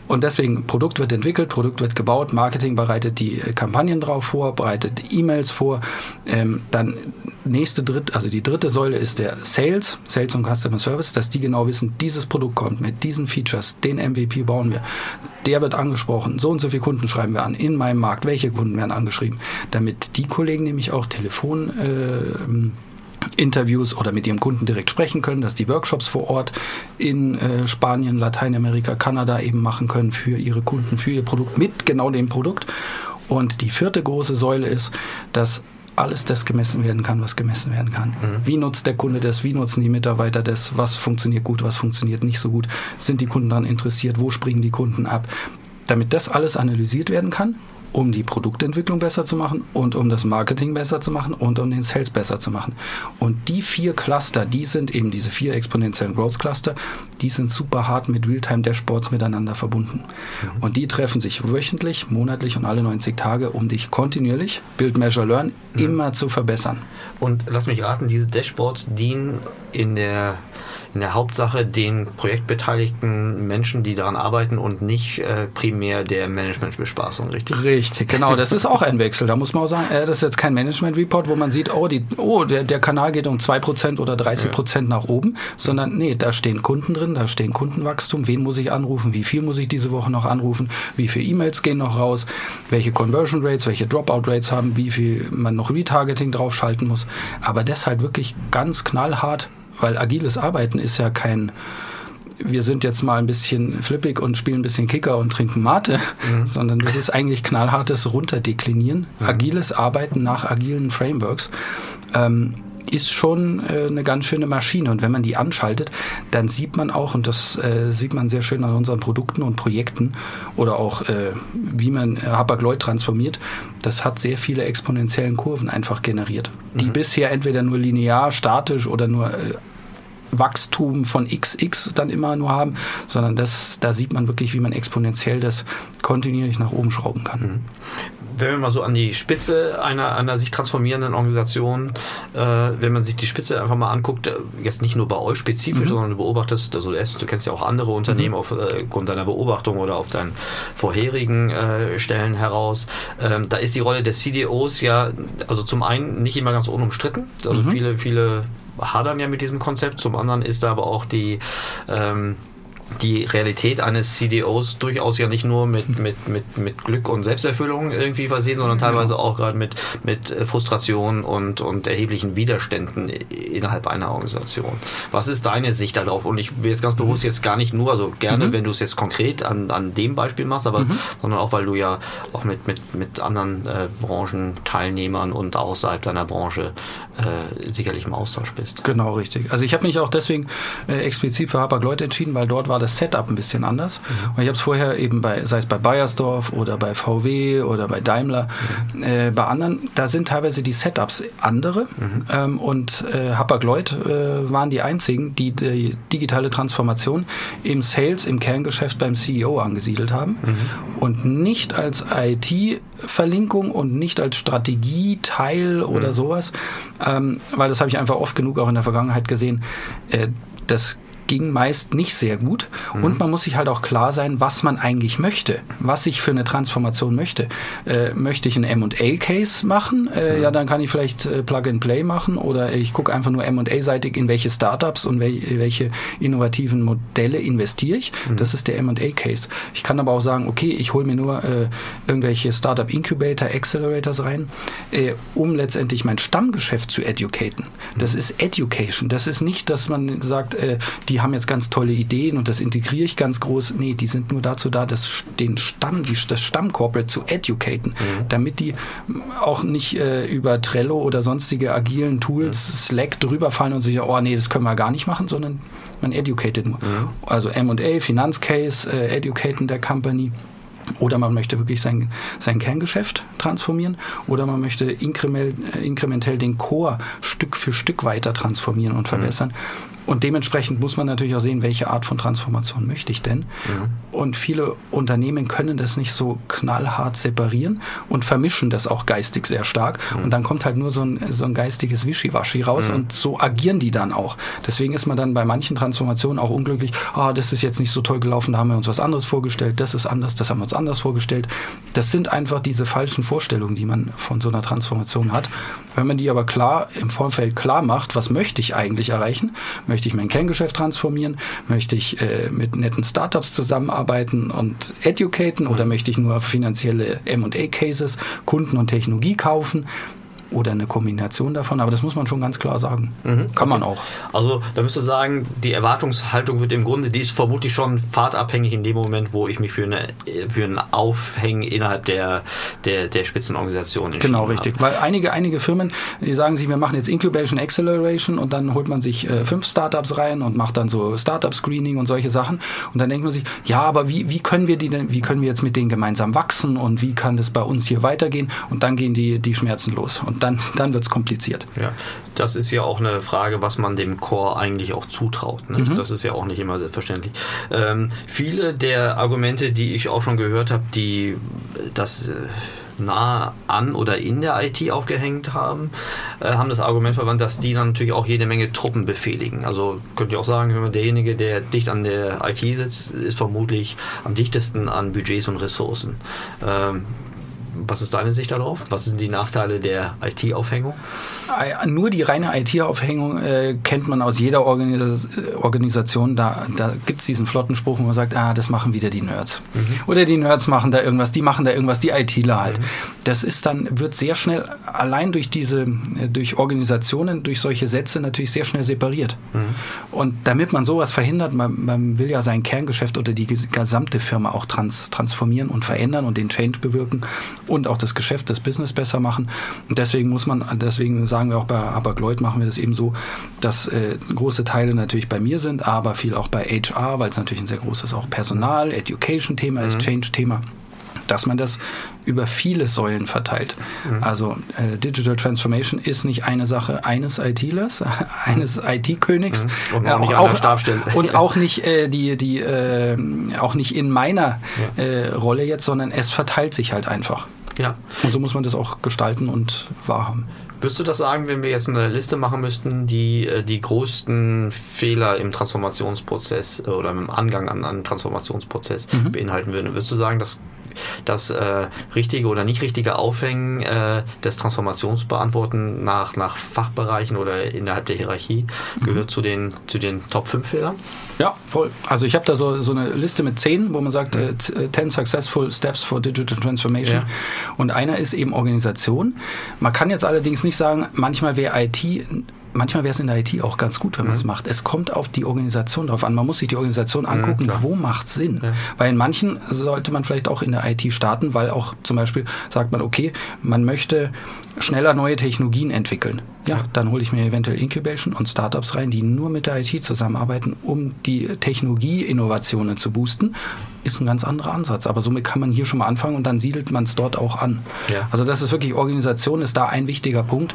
und deswegen, Produkt wird entwickelt, Produkt wird gebaut, Marketing bereitet die äh, Kampagnen drauf vor, bereitet E-Mails vor. Ähm, dann nächste dritte, also die dritte Säule ist der Sales, Sales und Customer Service, dass die genau wissen, dieses Produkt kommt mit diesen Features, den MVP bauen wir. Der wird angesprochen, so und so viele Kunden schreiben wir an in meinem Markt, welche Kunden werden angeschrieben, damit die Kollegen nämlich auch Telefon äh, Interviews oder mit ihrem Kunden direkt sprechen können, dass die Workshops vor Ort in äh, Spanien, Lateinamerika, Kanada eben machen können für ihre Kunden, für ihr Produkt, mit genau dem Produkt. Und die vierte große Säule ist, dass alles das gemessen werden kann, was gemessen werden kann. Mhm. Wie nutzt der Kunde das? Wie nutzen die Mitarbeiter das? Was funktioniert gut? Was funktioniert nicht so gut? Sind die Kunden daran interessiert? Wo springen die Kunden ab? Damit das alles analysiert werden kann, um die Produktentwicklung besser zu machen und um das Marketing besser zu machen und um den Sales besser zu machen. Und die vier Cluster, die sind eben diese vier exponentiellen Growth Cluster, die sind super hart mit Realtime Dashboards miteinander verbunden. Mhm. Und die treffen sich wöchentlich, monatlich und alle 90 Tage, um dich kontinuierlich, Build, Measure, Learn, mhm. immer zu verbessern. Und lass mich raten, diese Dashboards dienen in der in der Hauptsache den projektbeteiligten Menschen, die daran arbeiten und nicht äh, primär der Managementbespaßung, richtig? Richtig, genau. Das ist auch ein Wechsel. Da muss man auch sagen, äh, das ist jetzt kein Management-Report, wo man sieht, oh, die, oh der, der Kanal geht um 2% oder 30% ja. nach oben, sondern nee, da stehen Kunden drin, da stehen Kundenwachstum, wen muss ich anrufen, wie viel muss ich diese Woche noch anrufen, wie viele E-Mails gehen noch raus, welche Conversion Rates, welche Dropout Rates haben, wie viel man noch Retargeting draufschalten muss. Aber das halt wirklich ganz knallhart weil agiles Arbeiten ist ja kein, wir sind jetzt mal ein bisschen flippig und spielen ein bisschen Kicker und trinken Mate, mhm. sondern das ist eigentlich knallhartes Runterdeklinieren. Mhm. Agiles Arbeiten nach agilen Frameworks. Ähm, ist schon äh, eine ganz schöne Maschine. Und wenn man die anschaltet, dann sieht man auch, und das äh, sieht man sehr schön an unseren Produkten und Projekten oder auch, äh, wie man Hapag-Lloyd transformiert, das hat sehr viele exponentiellen Kurven einfach generiert, die mhm. bisher entweder nur linear, statisch oder nur äh, Wachstum von XX dann immer nur haben, sondern das, da sieht man wirklich, wie man exponentiell das kontinuierlich nach oben schrauben kann. Wenn wir mal so an die Spitze einer, einer sich transformierenden Organisation, äh, wenn man sich die Spitze einfach mal anguckt, jetzt nicht nur bei euch spezifisch, mhm. sondern du beobachtest, also du kennst ja auch andere Unternehmen mhm. aufgrund äh, deiner Beobachtung oder auf deinen vorherigen äh, Stellen heraus, ähm, da ist die Rolle des CDOs ja, also zum einen nicht immer ganz unumstritten, also mhm. viele, viele hadern ja mit diesem Konzept. Zum anderen ist da aber auch die ähm, die Realität eines CDOs durchaus ja nicht nur mit, mit, mit, mit Glück und Selbsterfüllung irgendwie versehen, sondern teilweise auch gerade mit, mit Frustration und, und erheblichen Widerständen innerhalb einer Organisation. Was ist deine Sicht darauf? Und ich will jetzt ganz bewusst jetzt gar nicht nur, also gerne, mhm. wenn du es jetzt konkret an, an dem Beispiel machst, aber mhm. sondern auch, weil du ja auch mit, mit, mit anderen äh, Branchenteilnehmern und außerhalb deiner Branche äh, sicherlich im Austausch bist. Genau, richtig. Also ich habe mich auch deswegen äh, explizit für Hapag-Lloyd entschieden, weil dort war das Setup ein bisschen anders. Und ich habe es vorher eben bei, sei es bei Bayersdorf oder bei VW oder bei Daimler, äh, bei anderen, da sind teilweise die Setups andere. Mhm. Ähm, und äh, Hapag-Lloyd äh, waren die einzigen, die die digitale Transformation im Sales, im Kerngeschäft beim CEO angesiedelt haben mhm. und nicht als IT-Verlinkung und nicht als Strategieteil oder mhm. sowas, ähm, weil das habe ich einfach oft genug auch in der Vergangenheit gesehen. Äh, das ging meist nicht sehr gut. Mhm. Und man muss sich halt auch klar sein, was man eigentlich möchte, was ich für eine Transformation möchte. Äh, möchte ich einen M&A-Case machen? Äh, mhm. Ja, dann kann ich vielleicht äh, Plug-and-Play machen oder ich gucke einfach nur M&A-seitig, in welche Startups und wel welche innovativen Modelle investiere ich. Mhm. Das ist der M&A-Case. Ich kann aber auch sagen, okay, ich hole mir nur äh, irgendwelche Startup-Incubator, Accelerators rein, äh, um letztendlich mein Stammgeschäft zu educaten. Das mhm. ist Education. Das ist nicht, dass man sagt, äh, die die haben jetzt ganz tolle Ideen und das integriere ich ganz groß. Nee, die sind nur dazu da, das, den Stamm, die, das Stammcorporate zu educaten, mhm. damit die auch nicht äh, über Trello oder sonstige agilen Tools, mhm. Slack drüber fallen und sich, oh nee, das können wir gar nicht machen, sondern man educated nur. Mhm. Also M&A, Finanzcase, äh, educaten der Company. Oder man möchte wirklich sein, sein Kerngeschäft transformieren oder man möchte inkrementell, äh, inkrementell den Core Stück für Stück weiter transformieren und verbessern. Mhm. Und dementsprechend muss man natürlich auch sehen, welche Art von Transformation möchte ich denn. Ja. Und viele Unternehmen können das nicht so knallhart separieren und vermischen das auch geistig sehr stark. Ja. Und dann kommt halt nur so ein, so ein geistiges Wischiwaschi raus ja. und so agieren die dann auch. Deswegen ist man dann bei manchen Transformationen auch unglücklich. Ah, oh, das ist jetzt nicht so toll gelaufen, da haben wir uns was anderes vorgestellt, das ist anders, das haben wir uns anders vorgestellt. Das sind einfach diese falschen Vorstellungen, die man von so einer Transformation hat. Wenn man die aber klar im Vorfeld klar macht, was möchte ich eigentlich erreichen, Möchte ich mein Kerngeschäft transformieren? Möchte ich äh, mit netten Startups zusammenarbeiten und educaten? Oder möchte ich nur finanzielle M&A-Cases, Kunden und Technologie kaufen? Oder eine Kombination davon, aber das muss man schon ganz klar sagen. Mhm. Kann man auch. Also da müsst du sagen, die Erwartungshaltung wird im Grunde, die ist vermutlich schon fahrtabhängig in dem Moment, wo ich mich für, eine, für ein Aufhängen innerhalb der, der, der Spitzenorganisation entschieden Genau, richtig. habe. Weil einige, einige Firmen, die sagen sich, wir machen jetzt Incubation Acceleration und dann holt man sich äh, fünf Startups rein und macht dann so Startup-Screening und solche Sachen. Und dann denkt man sich, ja, aber wie, wie können wir die denn, wie können wir jetzt mit denen gemeinsam wachsen und wie kann das bei uns hier weitergehen? Und dann gehen die, die Schmerzen los. Und dann, dann wird es kompliziert. Ja, das ist ja auch eine Frage, was man dem Core eigentlich auch zutraut. Ne? Das ist ja auch nicht immer selbstverständlich. Ähm, viele der Argumente, die ich auch schon gehört habe, die das äh, nah an oder in der IT aufgehängt haben, äh, haben das Argument verwandt, dass die dann natürlich auch jede Menge Truppen befehligen. Also könnt ihr auch sagen, derjenige, der dicht an der IT sitzt, ist vermutlich am dichtesten an Budgets und Ressourcen. Ähm, was ist deine Sicht darauf? Was sind die Nachteile der IT-Aufhängung? Äh, Nur die reine IT-Aufhängung äh, kennt man aus jeder Organis Organisation. Da, da gibt es diesen flotten Spruch, wo man sagt, ah, das machen wieder die Nerds. Oder die Nerds machen da irgendwas, die machen da irgendwas, die ITler halt. Das ist dann, wird sehr schnell, allein durch diese, äh, durch Organisationen, durch solche Sätze natürlich sehr schnell separiert. Und damit man sowas verhindert, man, man will ja sein Kerngeschäft oder die ges- gesamte Firma auch trans transformieren und verändern und den Change bewirken und auch das Geschäft, das Business besser machen. Und deswegen muss man, deswegen sagen wir auch bei Hapag-Lloyd machen wir das eben so, dass äh, große Teile natürlich bei mir sind, aber viel auch bei HR, weil es natürlich ein sehr großes auch Personal, Education-Thema ist, Change-Thema dass man das über viele Säulen verteilt. Also äh, Digital Transformation ist nicht eine Sache eines ITlers, eines IT-Königs Mhm. Und auch nicht an der Stabstelle. und auch nicht äh, die die äh, auch nicht in meiner äh, Rolle jetzt, sondern es verteilt sich halt einfach. Ja. Und so muss man das auch gestalten und wahrhaben. Würdest du das sagen, wenn wir jetzt eine Liste machen müssten, die äh, die größten Fehler im Transformationsprozess äh, oder im Angang an einen Transformationsprozess beinhalten würden? Würdest du sagen, das äh, richtige oder nicht richtige Aufhängen äh, des Transformationsbeantworten nach, nach Fachbereichen oder innerhalb der Hierarchie gehört zu den, zu den Top 5 Fehlern? Ja, voll. Also ich habe da so, so eine Liste mit zehn, wo man sagt, äh, z- äh, 10 Successful Steps for Digital Transformation. Ja. Und einer ist eben Organisation. Man kann jetzt allerdings nicht sagen, manchmal wäre IT, manchmal wäre es in der IT auch ganz gut, wenn man es macht. Es kommt auf die Organisation drauf an. Man muss sich die Organisation angucken, klar. wo macht Sinn. Weil in manchen sollte man vielleicht auch in der IT starten, weil auch zum Beispiel sagt man, okay, man möchte schneller neue Technologien entwickeln. Ja, dann hole ich mir eventuell Incubation und Startups rein, die nur mit der IT zusammenarbeiten, um die Technologie-Innovationen zu boosten. Ist ein ganz anderer Ansatz. Aber somit kann man hier schon mal anfangen und dann siedelt man es dort auch an. Ja. Also das ist wirklich, Organisation ist da ein wichtiger Punkt.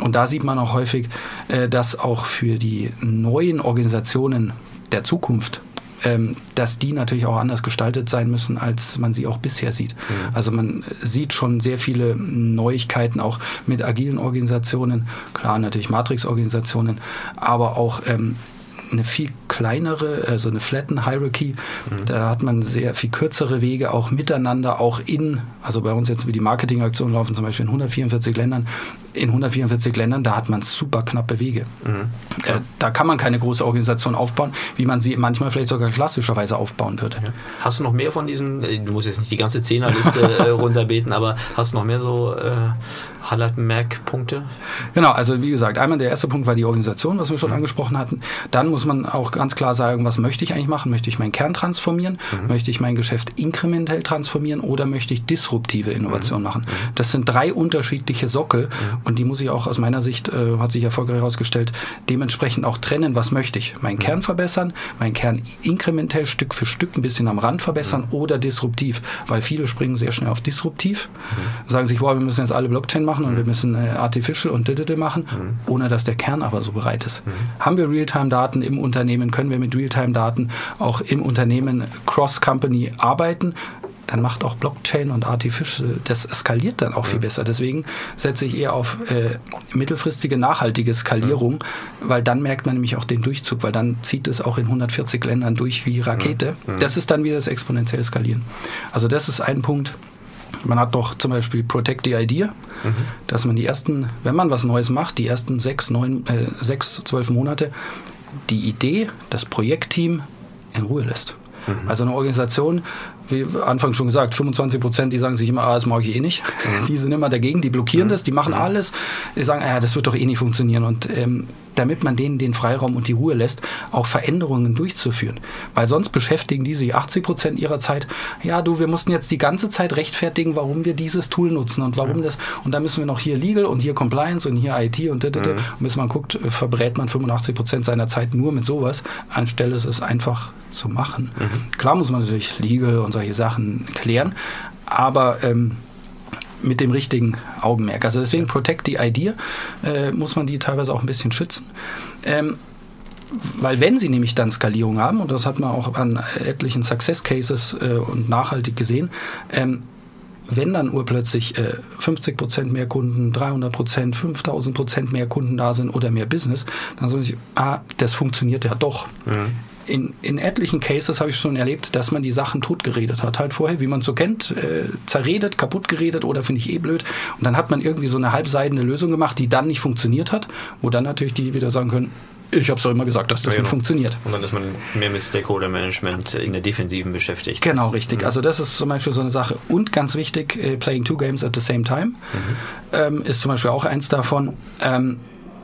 Und da sieht man auch häufig, äh, dass auch für die neuen Organisationen der Zukunft ähm, dass die natürlich auch anders gestaltet sein müssen, als man sie auch bisher sieht. Also man sieht schon sehr viele Neuigkeiten auch mit agilen Organisationen, klar natürlich Matrix-Organisationen, aber auch ähm, eine viel kleinere, also eine flatten Hierarchy. Da hat man sehr viel kürzere Wege auch miteinander, auch in, also bei uns jetzt wie die Marketingaktionen laufen zum Beispiel in 144 Ländern, in 144 Ländern, da hat man super knappe Wege. Äh, da kann man keine große Organisation aufbauen, wie man sie manchmal vielleicht sogar klassischerweise aufbauen würde. Hast du noch mehr von diesen, äh, du musst jetzt nicht die ganze Zehnerliste äh, runterbeten, aber hast du noch mehr so äh, Highlight-Merkpunkte? Genau, also wie gesagt, einmal der erste Punkt war die Organisation, was wir schon angesprochen hatten. Dann muss man auch ganz klar sagen, was möchte ich eigentlich machen? Möchte ich meinen Kern transformieren? Möchte ich mein Geschäft inkrementell transformieren oder möchte ich disruptive Innovation machen? Das sind drei unterschiedliche Sockel und die muss ich auch aus meiner Sicht, äh, hat sich erfolgreich herausgestellt, dementsprechend auch trennen, was möchte ich? Meinen Kern verbessern, meinen Kern inkrementell Stück für Stück ein bisschen am Rand verbessern oder disruptiv, weil viele springen sehr schnell auf disruptiv, sagen sich, wow, wir müssen jetzt alle Blockchain machen und wir müssen äh, Artificial und Digital machen, ohne dass der Kern aber so bereit ist. Haben wir Realtime-Daten im Unternehmen, können wir mit Realtime-Daten auch im Unternehmen Cross-Company arbeiten, dann macht auch Blockchain und Artificial, das skaliert dann auch viel besser. Deswegen setze ich eher auf äh, mittelfristige, nachhaltige Skalierung, weil dann merkt man nämlich auch den Durchzug, weil dann zieht es auch in 140 Ländern durch wie Rakete. Das ist dann wieder das exponentielle Skalieren. Also das ist ein Punkt. Man hat doch zum Beispiel Protect the Idea, dass man die ersten, wenn man was Neues macht, die ersten sechs, neun, äh, sechs, zwölf Monate die Idee, das Projektteam in Ruhe lässt. Also eine Organisation wie anfangs schon gesagt, 25 Prozent, die sagen sich immer, ah, das mag ich eh nicht. Mhm. Die sind immer dagegen, die blockieren mhm. das, die machen mhm. alles. Die sagen, ja, das wird doch eh nicht funktionieren. Und ähm, damit man denen den Freiraum und die Ruhe lässt, auch Veränderungen durchzuführen. Weil sonst beschäftigen die sich 80 Prozent ihrer Zeit, ja du, wir mussten jetzt die ganze Zeit rechtfertigen, warum wir dieses Tool nutzen und warum ja. das, und dann müssen wir noch hier Legal und hier Compliance und hier IT und da, da, mhm. und bis man guckt, verbrät man 85 Prozent seiner Zeit nur mit sowas, anstelle es einfach zu machen. Mhm. Klar muss man natürlich Legal und solche Sachen klären, aber ähm, mit dem richtigen Augenmerk. Also deswegen Protect the Idea äh, muss man die teilweise auch ein bisschen schützen. Ähm, weil wenn sie nämlich dann Skalierung haben, und das hat man auch an etlichen Success Cases äh, und nachhaltig gesehen, ähm, wenn dann urplötzlich äh, 50 Prozent mehr Kunden, 300 Prozent, 5000 Prozent mehr Kunden da sind oder mehr Business, dann sagen sie, ah, das funktioniert ja doch. Mhm in, in etlichen Cases habe ich schon erlebt, dass man die Sachen totgeredet hat. Halt vorher, wie man es so kennt, äh, zerredet, kaputt geredet oder finde ich eh blöd. Und dann hat man irgendwie so eine halbseidene Lösung gemacht, die dann nicht funktioniert hat, wo dann natürlich die wieder sagen können, ich habe es doch immer gesagt, dass das ja, nicht genau. funktioniert. Und dann ist man mehr mit Stakeholder Management in der Defensiven beschäftigt. Genau, richtig. Also das ist zum Beispiel so eine Sache. Und ganz wichtig, äh, playing two games at the same time mhm. ähm, ist zum Beispiel auch eins davon. Ähm,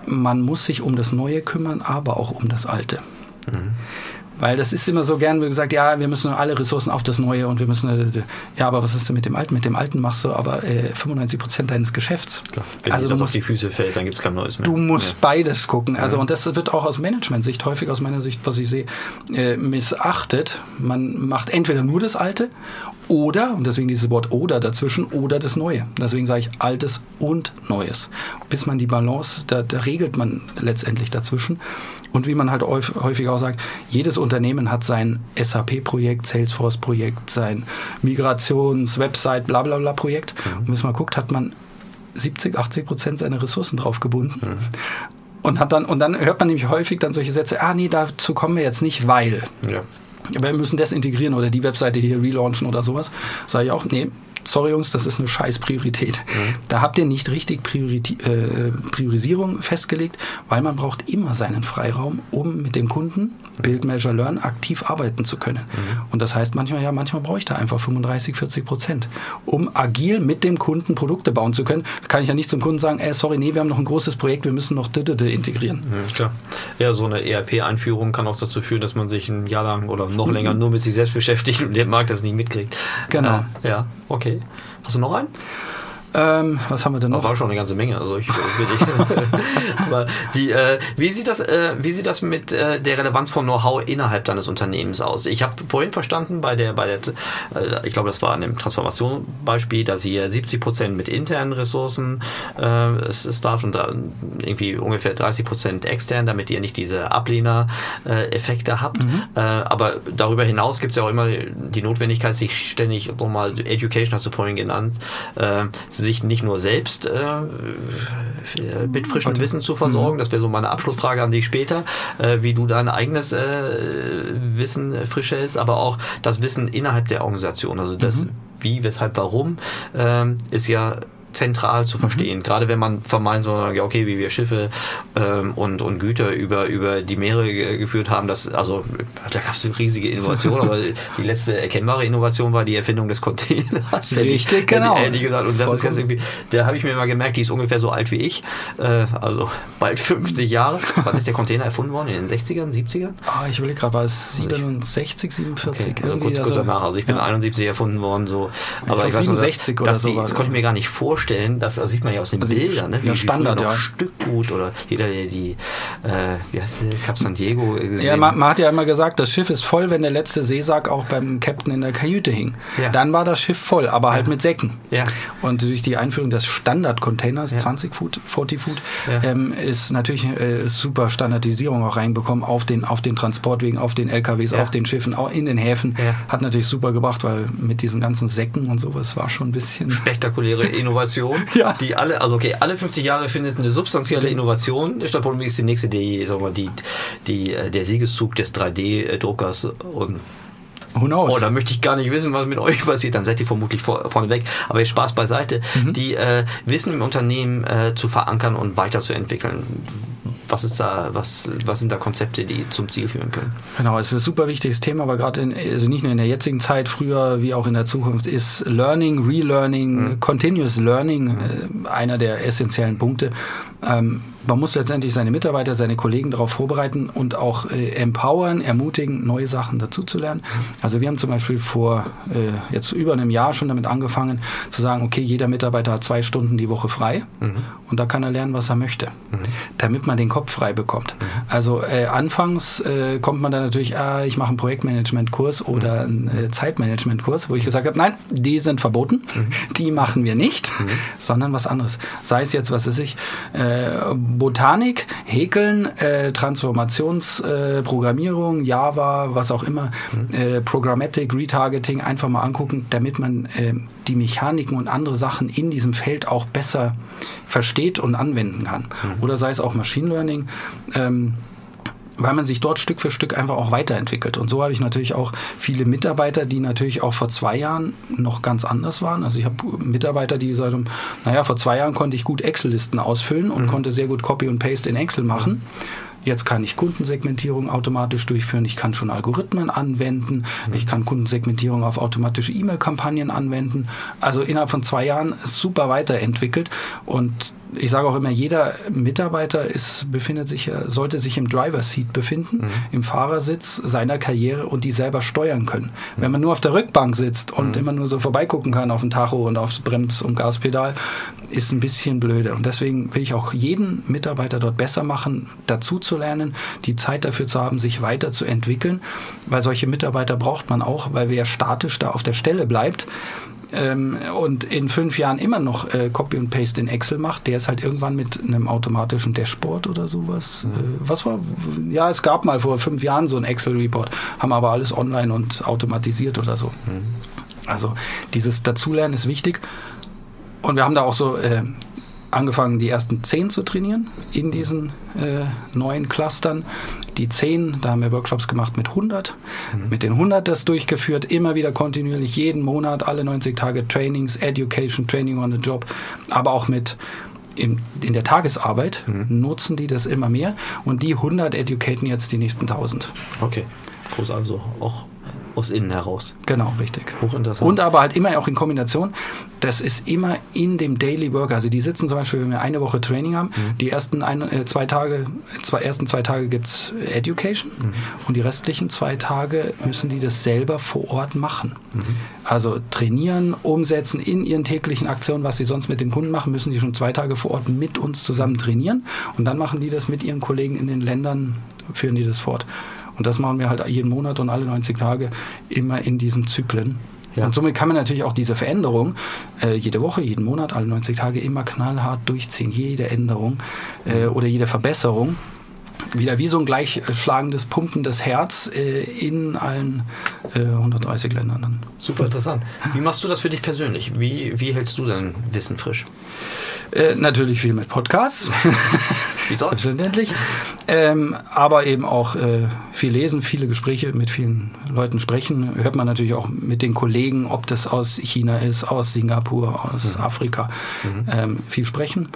man muss sich um das Neue kümmern, aber auch um das Alte. Mhm. Weil das ist immer so gern gesagt, ja, wir müssen alle Ressourcen auf das Neue und wir müssen, äh, ja, aber was ist denn mit dem Alten? Mit dem Alten machst du aber äh, 95 Prozent deines Geschäfts. Klar. Wenn also das musst, auf die Füße fällt, dann gibt es kein Neues mehr. Du musst ja. beides gucken. Also, ja. und das wird auch aus Management-Sicht, häufig aus meiner Sicht, was ich sehe, äh, missachtet. Man macht entweder nur das Alte oder, und deswegen dieses Wort oder dazwischen, oder das Neue. Deswegen sage ich Altes und Neues. Bis man die Balance, da, da regelt man letztendlich dazwischen. Und wie man halt häufig auch sagt, jedes Unternehmen hat sein SAP-Projekt, Salesforce-Projekt, sein Migrations-, Website, bla bla bla Projekt. Mhm. Und wenn man guckt, hat man 70, 80 Prozent seiner Ressourcen drauf gebunden. Mhm. Und, hat dann, und dann hört man nämlich häufig dann solche Sätze, ah nee, dazu kommen wir jetzt nicht, weil. Ja. Wir müssen das integrieren oder die Webseite hier relaunchen oder sowas. Sage ich auch, nee, sorry Jungs, das ist eine scheiß Priorität. Mhm. Da habt ihr nicht richtig Priori äh, Priorisierung festgelegt, weil man braucht immer seinen Freiraum, um mit dem Kunden Build, Measure, Learn aktiv arbeiten zu können. Mhm. Und das heißt manchmal, ja, manchmal brauche ich da einfach 35, 40 Prozent, um agil mit dem Kunden Produkte bauen zu können. Da kann ich ja nicht zum Kunden sagen, ey, sorry, nee, wir haben noch ein großes Projekt, wir müssen noch integrieren. Mhm, klar. Ja, so eine ERP-Einführung kann auch dazu führen, dass man sich ein Jahr lang oder noch mhm. länger nur mit sich selbst beschäftigt und der Markt das nicht mitkriegt. Genau. Äh, ja, okay. Hast du noch einen? Ähm, was haben wir denn noch? Das war schon eine ganze Menge. Also ich, Aber die, äh, wie sieht das, äh, wie sieht das mit äh, der Relevanz von Know-how innerhalb deines Unternehmens aus? Ich habe vorhin verstanden bei der, bei der, äh, ich glaube, das war an dem Transformationsbeispiel, dass ihr 70 Prozent mit internen Ressourcen äh, Staff und irgendwie ungefähr 30 Prozent extern, damit ihr nicht diese Ablehner-Effekte habt. Mhm. Äh, aber darüber hinaus gibt es ja auch immer die Notwendigkeit, sich ständig nochmal Education hast du vorhin genannt, äh, sich nicht nur selbst äh, mit frischem Wissen zu versorgen, mhm. das wäre so meine Abschlussfrage an dich später, äh, wie du dein eigenes äh, Wissen frisch hältst, aber auch das Wissen innerhalb der Organisation, also das mhm. wie, weshalb, warum, äh, ist ja zentral zu verstehen. Mhm. Gerade wenn man vermeint, so, ja, okay, wie wir Schiffe ähm, und, und Güter über, über die Meere geführt haben, das, also da gab es eine riesige Innovation, aber die letzte erkennbare Innovation war die Erfindung des Containers. Richtig, genau. Ehrlich gesagt. Und das Vollkommen. ist jetzt irgendwie, da habe ich mir mal gemerkt, die ist ungefähr so alt wie ich, äh, also bald 50 Jahre. Wann ist der Container erfunden worden? In den 60ern, 70ern? Ah, ich überlege gerade, war es 67, 47? Okay, also kurz, kurz also, danach. Also ich bin ja. 71 erfunden worden, so. Aber ich, ich weiß 67 nur, das, oder so. Das konnte ich mir gar nicht vorstellen vorstellen, das sieht man ja aus den also Bildern, ne? wie, ja, Standard, ja. Stückgut oder jeder, der die, äh, wie heißt die, Cap San Diego gesehen Ja, man, man, hat ja immer gesagt, das Schiff ist voll, wenn der letzte Seesack auch beim Captain in der Kajüte hing. Ja. Dann war das Schiff voll, aber halt mit Säcken. Ja. Und durch die Einführung des Standard-Containers, 20 Foot, 40 Foot, ähm, ist natürlich äh, super Standardisierung auch reinbekommen auf den, auf den Transportwegen, auf den LKWs, auf den Schiffen, auch in den Häfen. Hat natürlich super gebracht, weil mit diesen ganzen Säcken und sowas war schon ein bisschen... Spektakuläre Innovation. ja. die alle, also okay, alle 50 Jahre findet eine substanzielle Innovation statt, allem ist die nächste, die, sagen wir, die, die, äh, der Siegeszug des 3D-Druckers und Who knows? Oh, da möchte ich gar nicht wissen, was mit euch passiert. Dann seid ihr vermutlich vor, vorne weg. Aber jetzt Spaß beiseite. Mhm. Die äh, Wissen im Unternehmen äh, zu verankern und weiterzuentwickeln was ist da, was, was sind da Konzepte, die zum Ziel führen können? Genau, es ist ein super wichtiges Thema, aber gerade in, also nicht nur in der jetzigen Zeit, früher wie auch in der Zukunft, ist Learning, Relearning, mhm. Continuous Learning mhm. äh, einer der essentiellen Punkte. Ähm, man muss letztendlich seine Mitarbeiter, seine Kollegen darauf vorbereiten und auch äh, empowern, ermutigen, neue Sachen dazuzulernen. Also wir haben zum Beispiel vor äh, jetzt über einem Jahr schon damit angefangen zu sagen, okay, jeder Mitarbeiter hat zwei Stunden die Woche frei mhm. und da kann er lernen, was er möchte, mhm. damit man den Kopf frei bekommt. Mhm. Also äh, anfangs äh, kommt man dann natürlich, ah, ich mache einen Projektmanagement-Kurs oder einen äh, Zeitmanagement-Kurs, wo ich gesagt habe, nein, die sind verboten, mhm. die machen wir nicht, mhm. sondern was anderes. Sei es jetzt, was weiß ich, äh, Botanik, Häkeln, äh, Transformationsprogrammierung, äh, Java, was auch immer, mhm. Programmatic, Retargeting einfach mal angucken, damit man äh, die Mechaniken und andere Sachen in diesem Feld auch besser versteht und anwenden kann. Mhm. Oder sei es auch Machine Learning. Ähm, weil man sich dort Stück für Stück einfach auch weiterentwickelt. Und so habe ich natürlich auch viele Mitarbeiter, die natürlich auch vor zwei Jahren noch ganz anders waren. Also ich habe Mitarbeiter, die sagen, naja, vor zwei Jahren konnte ich gut Excel-Listen ausfüllen und mhm. konnte sehr gut Copy und Paste in Excel machen. Mhm. Jetzt kann ich Kundensegmentierung automatisch durchführen. Ich kann schon Algorithmen anwenden. Mhm. Ich kann Kundensegmentierung auf automatische E-Mail-Kampagnen anwenden. Also innerhalb von zwei Jahren super weiterentwickelt. Und ich sage auch immer, jeder Mitarbeiter ist, befindet sich, sollte sich im Driver Seat befinden, mhm. im Fahrersitz seiner Karriere und die selber steuern können. Mhm. Wenn man nur auf der Rückbank sitzt und mhm. immer nur so vorbeigucken kann auf den Tacho und aufs Brems- und Gaspedal, ist ein bisschen blöde. Und deswegen will ich auch jeden Mitarbeiter dort besser machen, dazu zu lernen, die Zeit dafür zu haben, sich weiterzuentwickeln, weil solche Mitarbeiter braucht man auch, weil wer statisch da auf der Stelle bleibt, ähm, und in fünf Jahren immer noch äh, Copy und Paste in Excel macht, der ist halt irgendwann mit einem automatischen Dashboard oder sowas. Mhm. Äh, was war? Ja, es gab mal vor fünf Jahren so ein Excel-Report, haben aber alles online und automatisiert oder so. Mhm. Also dieses Dazulernen ist wichtig. Und wir haben da auch so äh, angefangen, die ersten zehn zu trainieren in diesen äh, neuen Clustern. Die zehn, da haben wir Workshops gemacht mit 100. Mhm. Mit den 100 das durchgeführt, immer wieder kontinuierlich, jeden Monat, alle 90 Tage Trainings, Education, Training on the Job, aber auch mit in, in der Tagesarbeit mhm. nutzen die das immer mehr und die 100 educaten jetzt die nächsten 1000. Okay, groß also auch aus innen heraus. Genau, richtig. Hochinteressant. Und aber halt immer auch in Kombination. Das ist immer in dem Daily Work. Also die sitzen zum Beispiel, wenn wir eine Woche Training haben, mhm. die ersten ein, äh, zwei Tage, zwei, ersten zwei Tage gibt es Education mhm. und die restlichen zwei Tage müssen die das selber vor Ort machen. Mhm. Also trainieren, umsetzen in ihren täglichen Aktionen, was sie sonst mit den Kunden machen, müssen die schon zwei Tage vor Ort mit uns zusammen trainieren und dann machen die das mit ihren Kollegen in den Ländern, führen die das fort. Und das machen wir halt jeden Monat und alle 90 Tage immer in diesen Zyklen. Ja. Und somit kann man natürlich auch diese Veränderung äh, jede Woche, jeden Monat, alle 90 Tage immer knallhart durchziehen. Jede Änderung äh, oder jede Verbesserung. Wieder wie so ein gleichschlagendes, pumpendes Herz äh, in allen 130 äh, Ländern. Dann. Super interessant. Wie machst du das für dich persönlich? Wie, wie hältst du dein Wissen frisch? Äh, natürlich viel mit Podcasts. Wie sonst? Selbstverständlich. Ähm, aber eben auch äh, viel lesen, viele Gespräche mit vielen Leuten sprechen. Hört man natürlich auch mit den Kollegen, ob das aus China ist, aus Singapur, aus mhm. Afrika, mhm. Ähm, viel sprechen.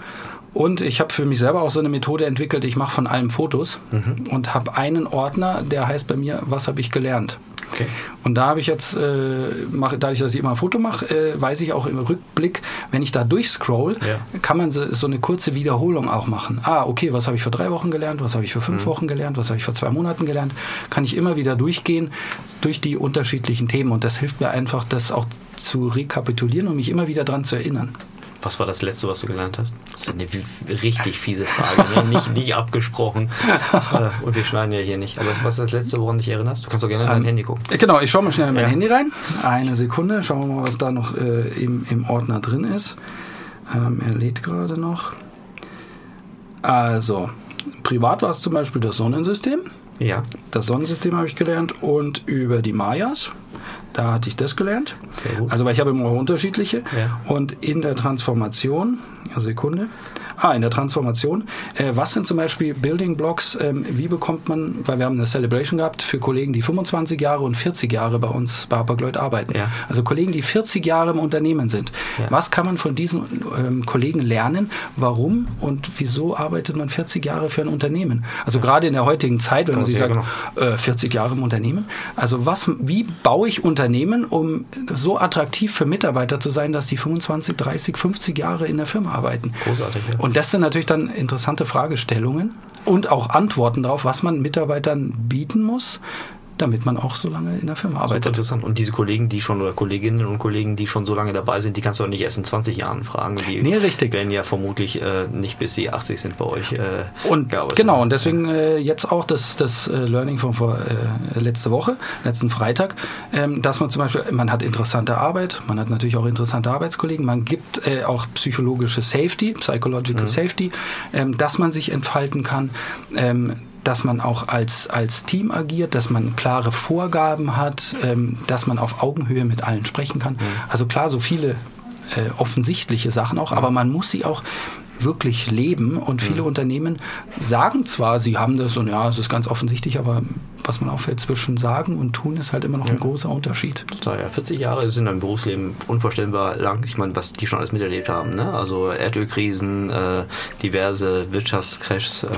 Und ich habe für mich selber auch so eine Methode entwickelt. Ich mache von allem Fotos mhm. und habe einen Ordner, der heißt bei mir, was habe ich gelernt? Okay. Und da habe ich jetzt, äh, mach, dadurch, dass ich immer ein Foto mache, äh, weiß ich auch im Rückblick, wenn ich da durchscroll, ja. kann man so, so, eine kurze Wiederholung auch machen. Ah, okay, was habe ich vor drei Wochen gelernt, was habe ich vor fünf mhm. Wochen gelernt, was habe ich vor zwei Monaten gelernt, kann ich immer wieder durchgehen durch die unterschiedlichen Themen. Und das hilft mir einfach, das auch zu rekapitulieren und mich immer wieder daran zu erinnern. Was war das Letzte, was du gelernt hast? Das ist eine richtig fiese Frage, ne? nicht, nicht abgesprochen. Äh, und wir schneiden ja hier nicht. Aber was ist das Letzte, woran du dich erinnerst? Du kannst doch gerne in dein ähm, Handy gucken. Genau, ich schaue mal schnell in mein ja. Handy rein. Eine Sekunde, schauen wir mal, was da noch äh, im, im Ordner drin ist. Ähm, er lädt gerade noch. Also, privat war es zum Beispiel das Sonnensystem. Ja. Das Sonnensystem habe ich gelernt und über die Mayas. Da hatte ich das gelernt. Sehr gut. Also, weil ich habe immer unterschiedliche. Ja. Und in der Transformation, Sekunde, Ah, in der Transformation. Äh, was sind zum Beispiel Building Blocks? Ähm, wie bekommt man, weil wir haben eine Celebration gehabt für Kollegen, die 25 Jahre und 40 Jahre bei uns bei Hapag-Lloyd arbeiten. Ja. Also Kollegen, die 40 Jahre im Unternehmen sind. Ja. Was kann man von diesen ähm, Kollegen lernen? Warum und wieso arbeitet man 40 Jahre für ein Unternehmen? Also gerade in der heutigen Zeit, wenn man sich Ja, sagt, äh, 40 Jahre im Unternehmen. Also was, wie baue ich Unternehmen, um so attraktiv für Mitarbeiter zu sein, dass die 25, 30, 50 Jahre in der Firma arbeiten? Großartig, ja. Und das sind natürlich dann interessante Fragestellungen und auch Antworten darauf, was man Mitarbeitern bieten muss, damit man auch so lange in der Firma Super arbeitet. interessant. Und diese Kollegen, die schon, oder Kolleginnen und Kollegen, die schon so lange dabei sind, die kannst du auch nicht erst in 20 Jahren fragen. Die Nee, richtig. werden ja vermutlich äh, nicht bis sie 80 sind bei euch äh, Und genau, und deswegen äh, jetzt auch das, das äh, Learning von vor äh, letzte Woche, letzten Freitag, ähm, dass man zum Beispiel, man hat interessante Arbeit, man hat natürlich auch interessante Arbeitskollegen, man gibt äh, auch psychologische Safety, Psychological Safety, ähm, dass man sich entfalten kann. Ähm, dass man auch als, als Team agiert, dass man klare Vorgaben hat, ähm, dass man auf Augenhöhe mit allen sprechen kann. Also klar, so viele äh, offensichtliche Sachen auch, aber man muss sie auch wirklich leben und viele Unternehmen sagen zwar, sie haben das und ja, es ist ganz offensichtlich, aber was man auffällt zwischen sagen und tun ist halt immer noch ein großer Unterschied. Total, ja. 40 Jahre sind im Berufsleben unvorstellbar lang. Ich meine, was die schon alles miterlebt haben. Ne? Also Erdölkrisen, äh, diverse Wirtschaftscrashs. Äh,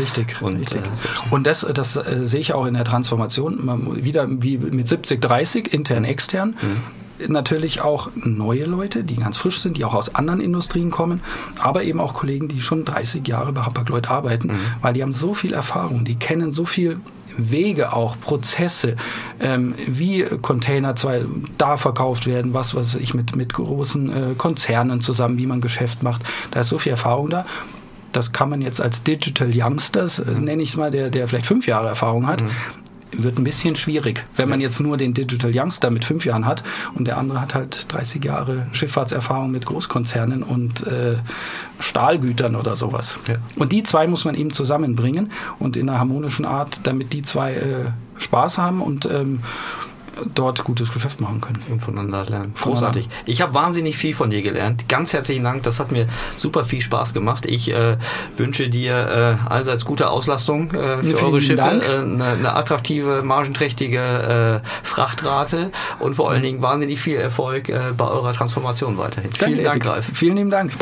Richtig, Und, richtig. äh, und das, das äh, sehe ich auch in der Transformation. Man, wieder wie mit 70, 30, intern, extern. Natürlich auch neue Leute, die ganz frisch sind, die auch aus anderen Industrien kommen, aber eben auch Kollegen, die schon 30 Jahre bei Hapag-Lloyd arbeiten, weil die haben so viel Erfahrung, die kennen so viel Wege auch, Prozesse, ähm, wie Container zwei da verkauft werden, was was ich mit, mit großen äh, Konzernen zusammen, wie man Geschäft macht. Da ist so viel Erfahrung da. Das kann man jetzt als Digital Youngsters, äh, nenne ich es mal, der, der vielleicht fünf Jahre Erfahrung hat, wird ein bisschen schwierig, wenn man jetzt nur den Digital Youngster mit fünf Jahren hat und der andere hat halt 30 Jahre Schifffahrtserfahrung mit Großkonzernen und äh, Stahlgütern oder sowas. Ja. Und die zwei muss man eben zusammenbringen und in einer harmonischen Art, damit die zwei äh, Spaß haben und ähm, dort gutes Geschäft machen können. und voneinander lernen. Voneinander. Großartig. Ich habe wahnsinnig viel von dir gelernt. Ganz herzlichen Dank. Das hat mir super viel Spaß gemacht. Ich äh, wünsche dir äh, allseits gute Auslastung äh, für eure Schiffe, äh, eine, eine attraktive, margenträchtige äh, Frachtrate und vor allen Dingen wahnsinnig viel Erfolg äh, bei eurer Transformation weiterhin. Vielen Dank. Ralf. Vielen lieben Dank.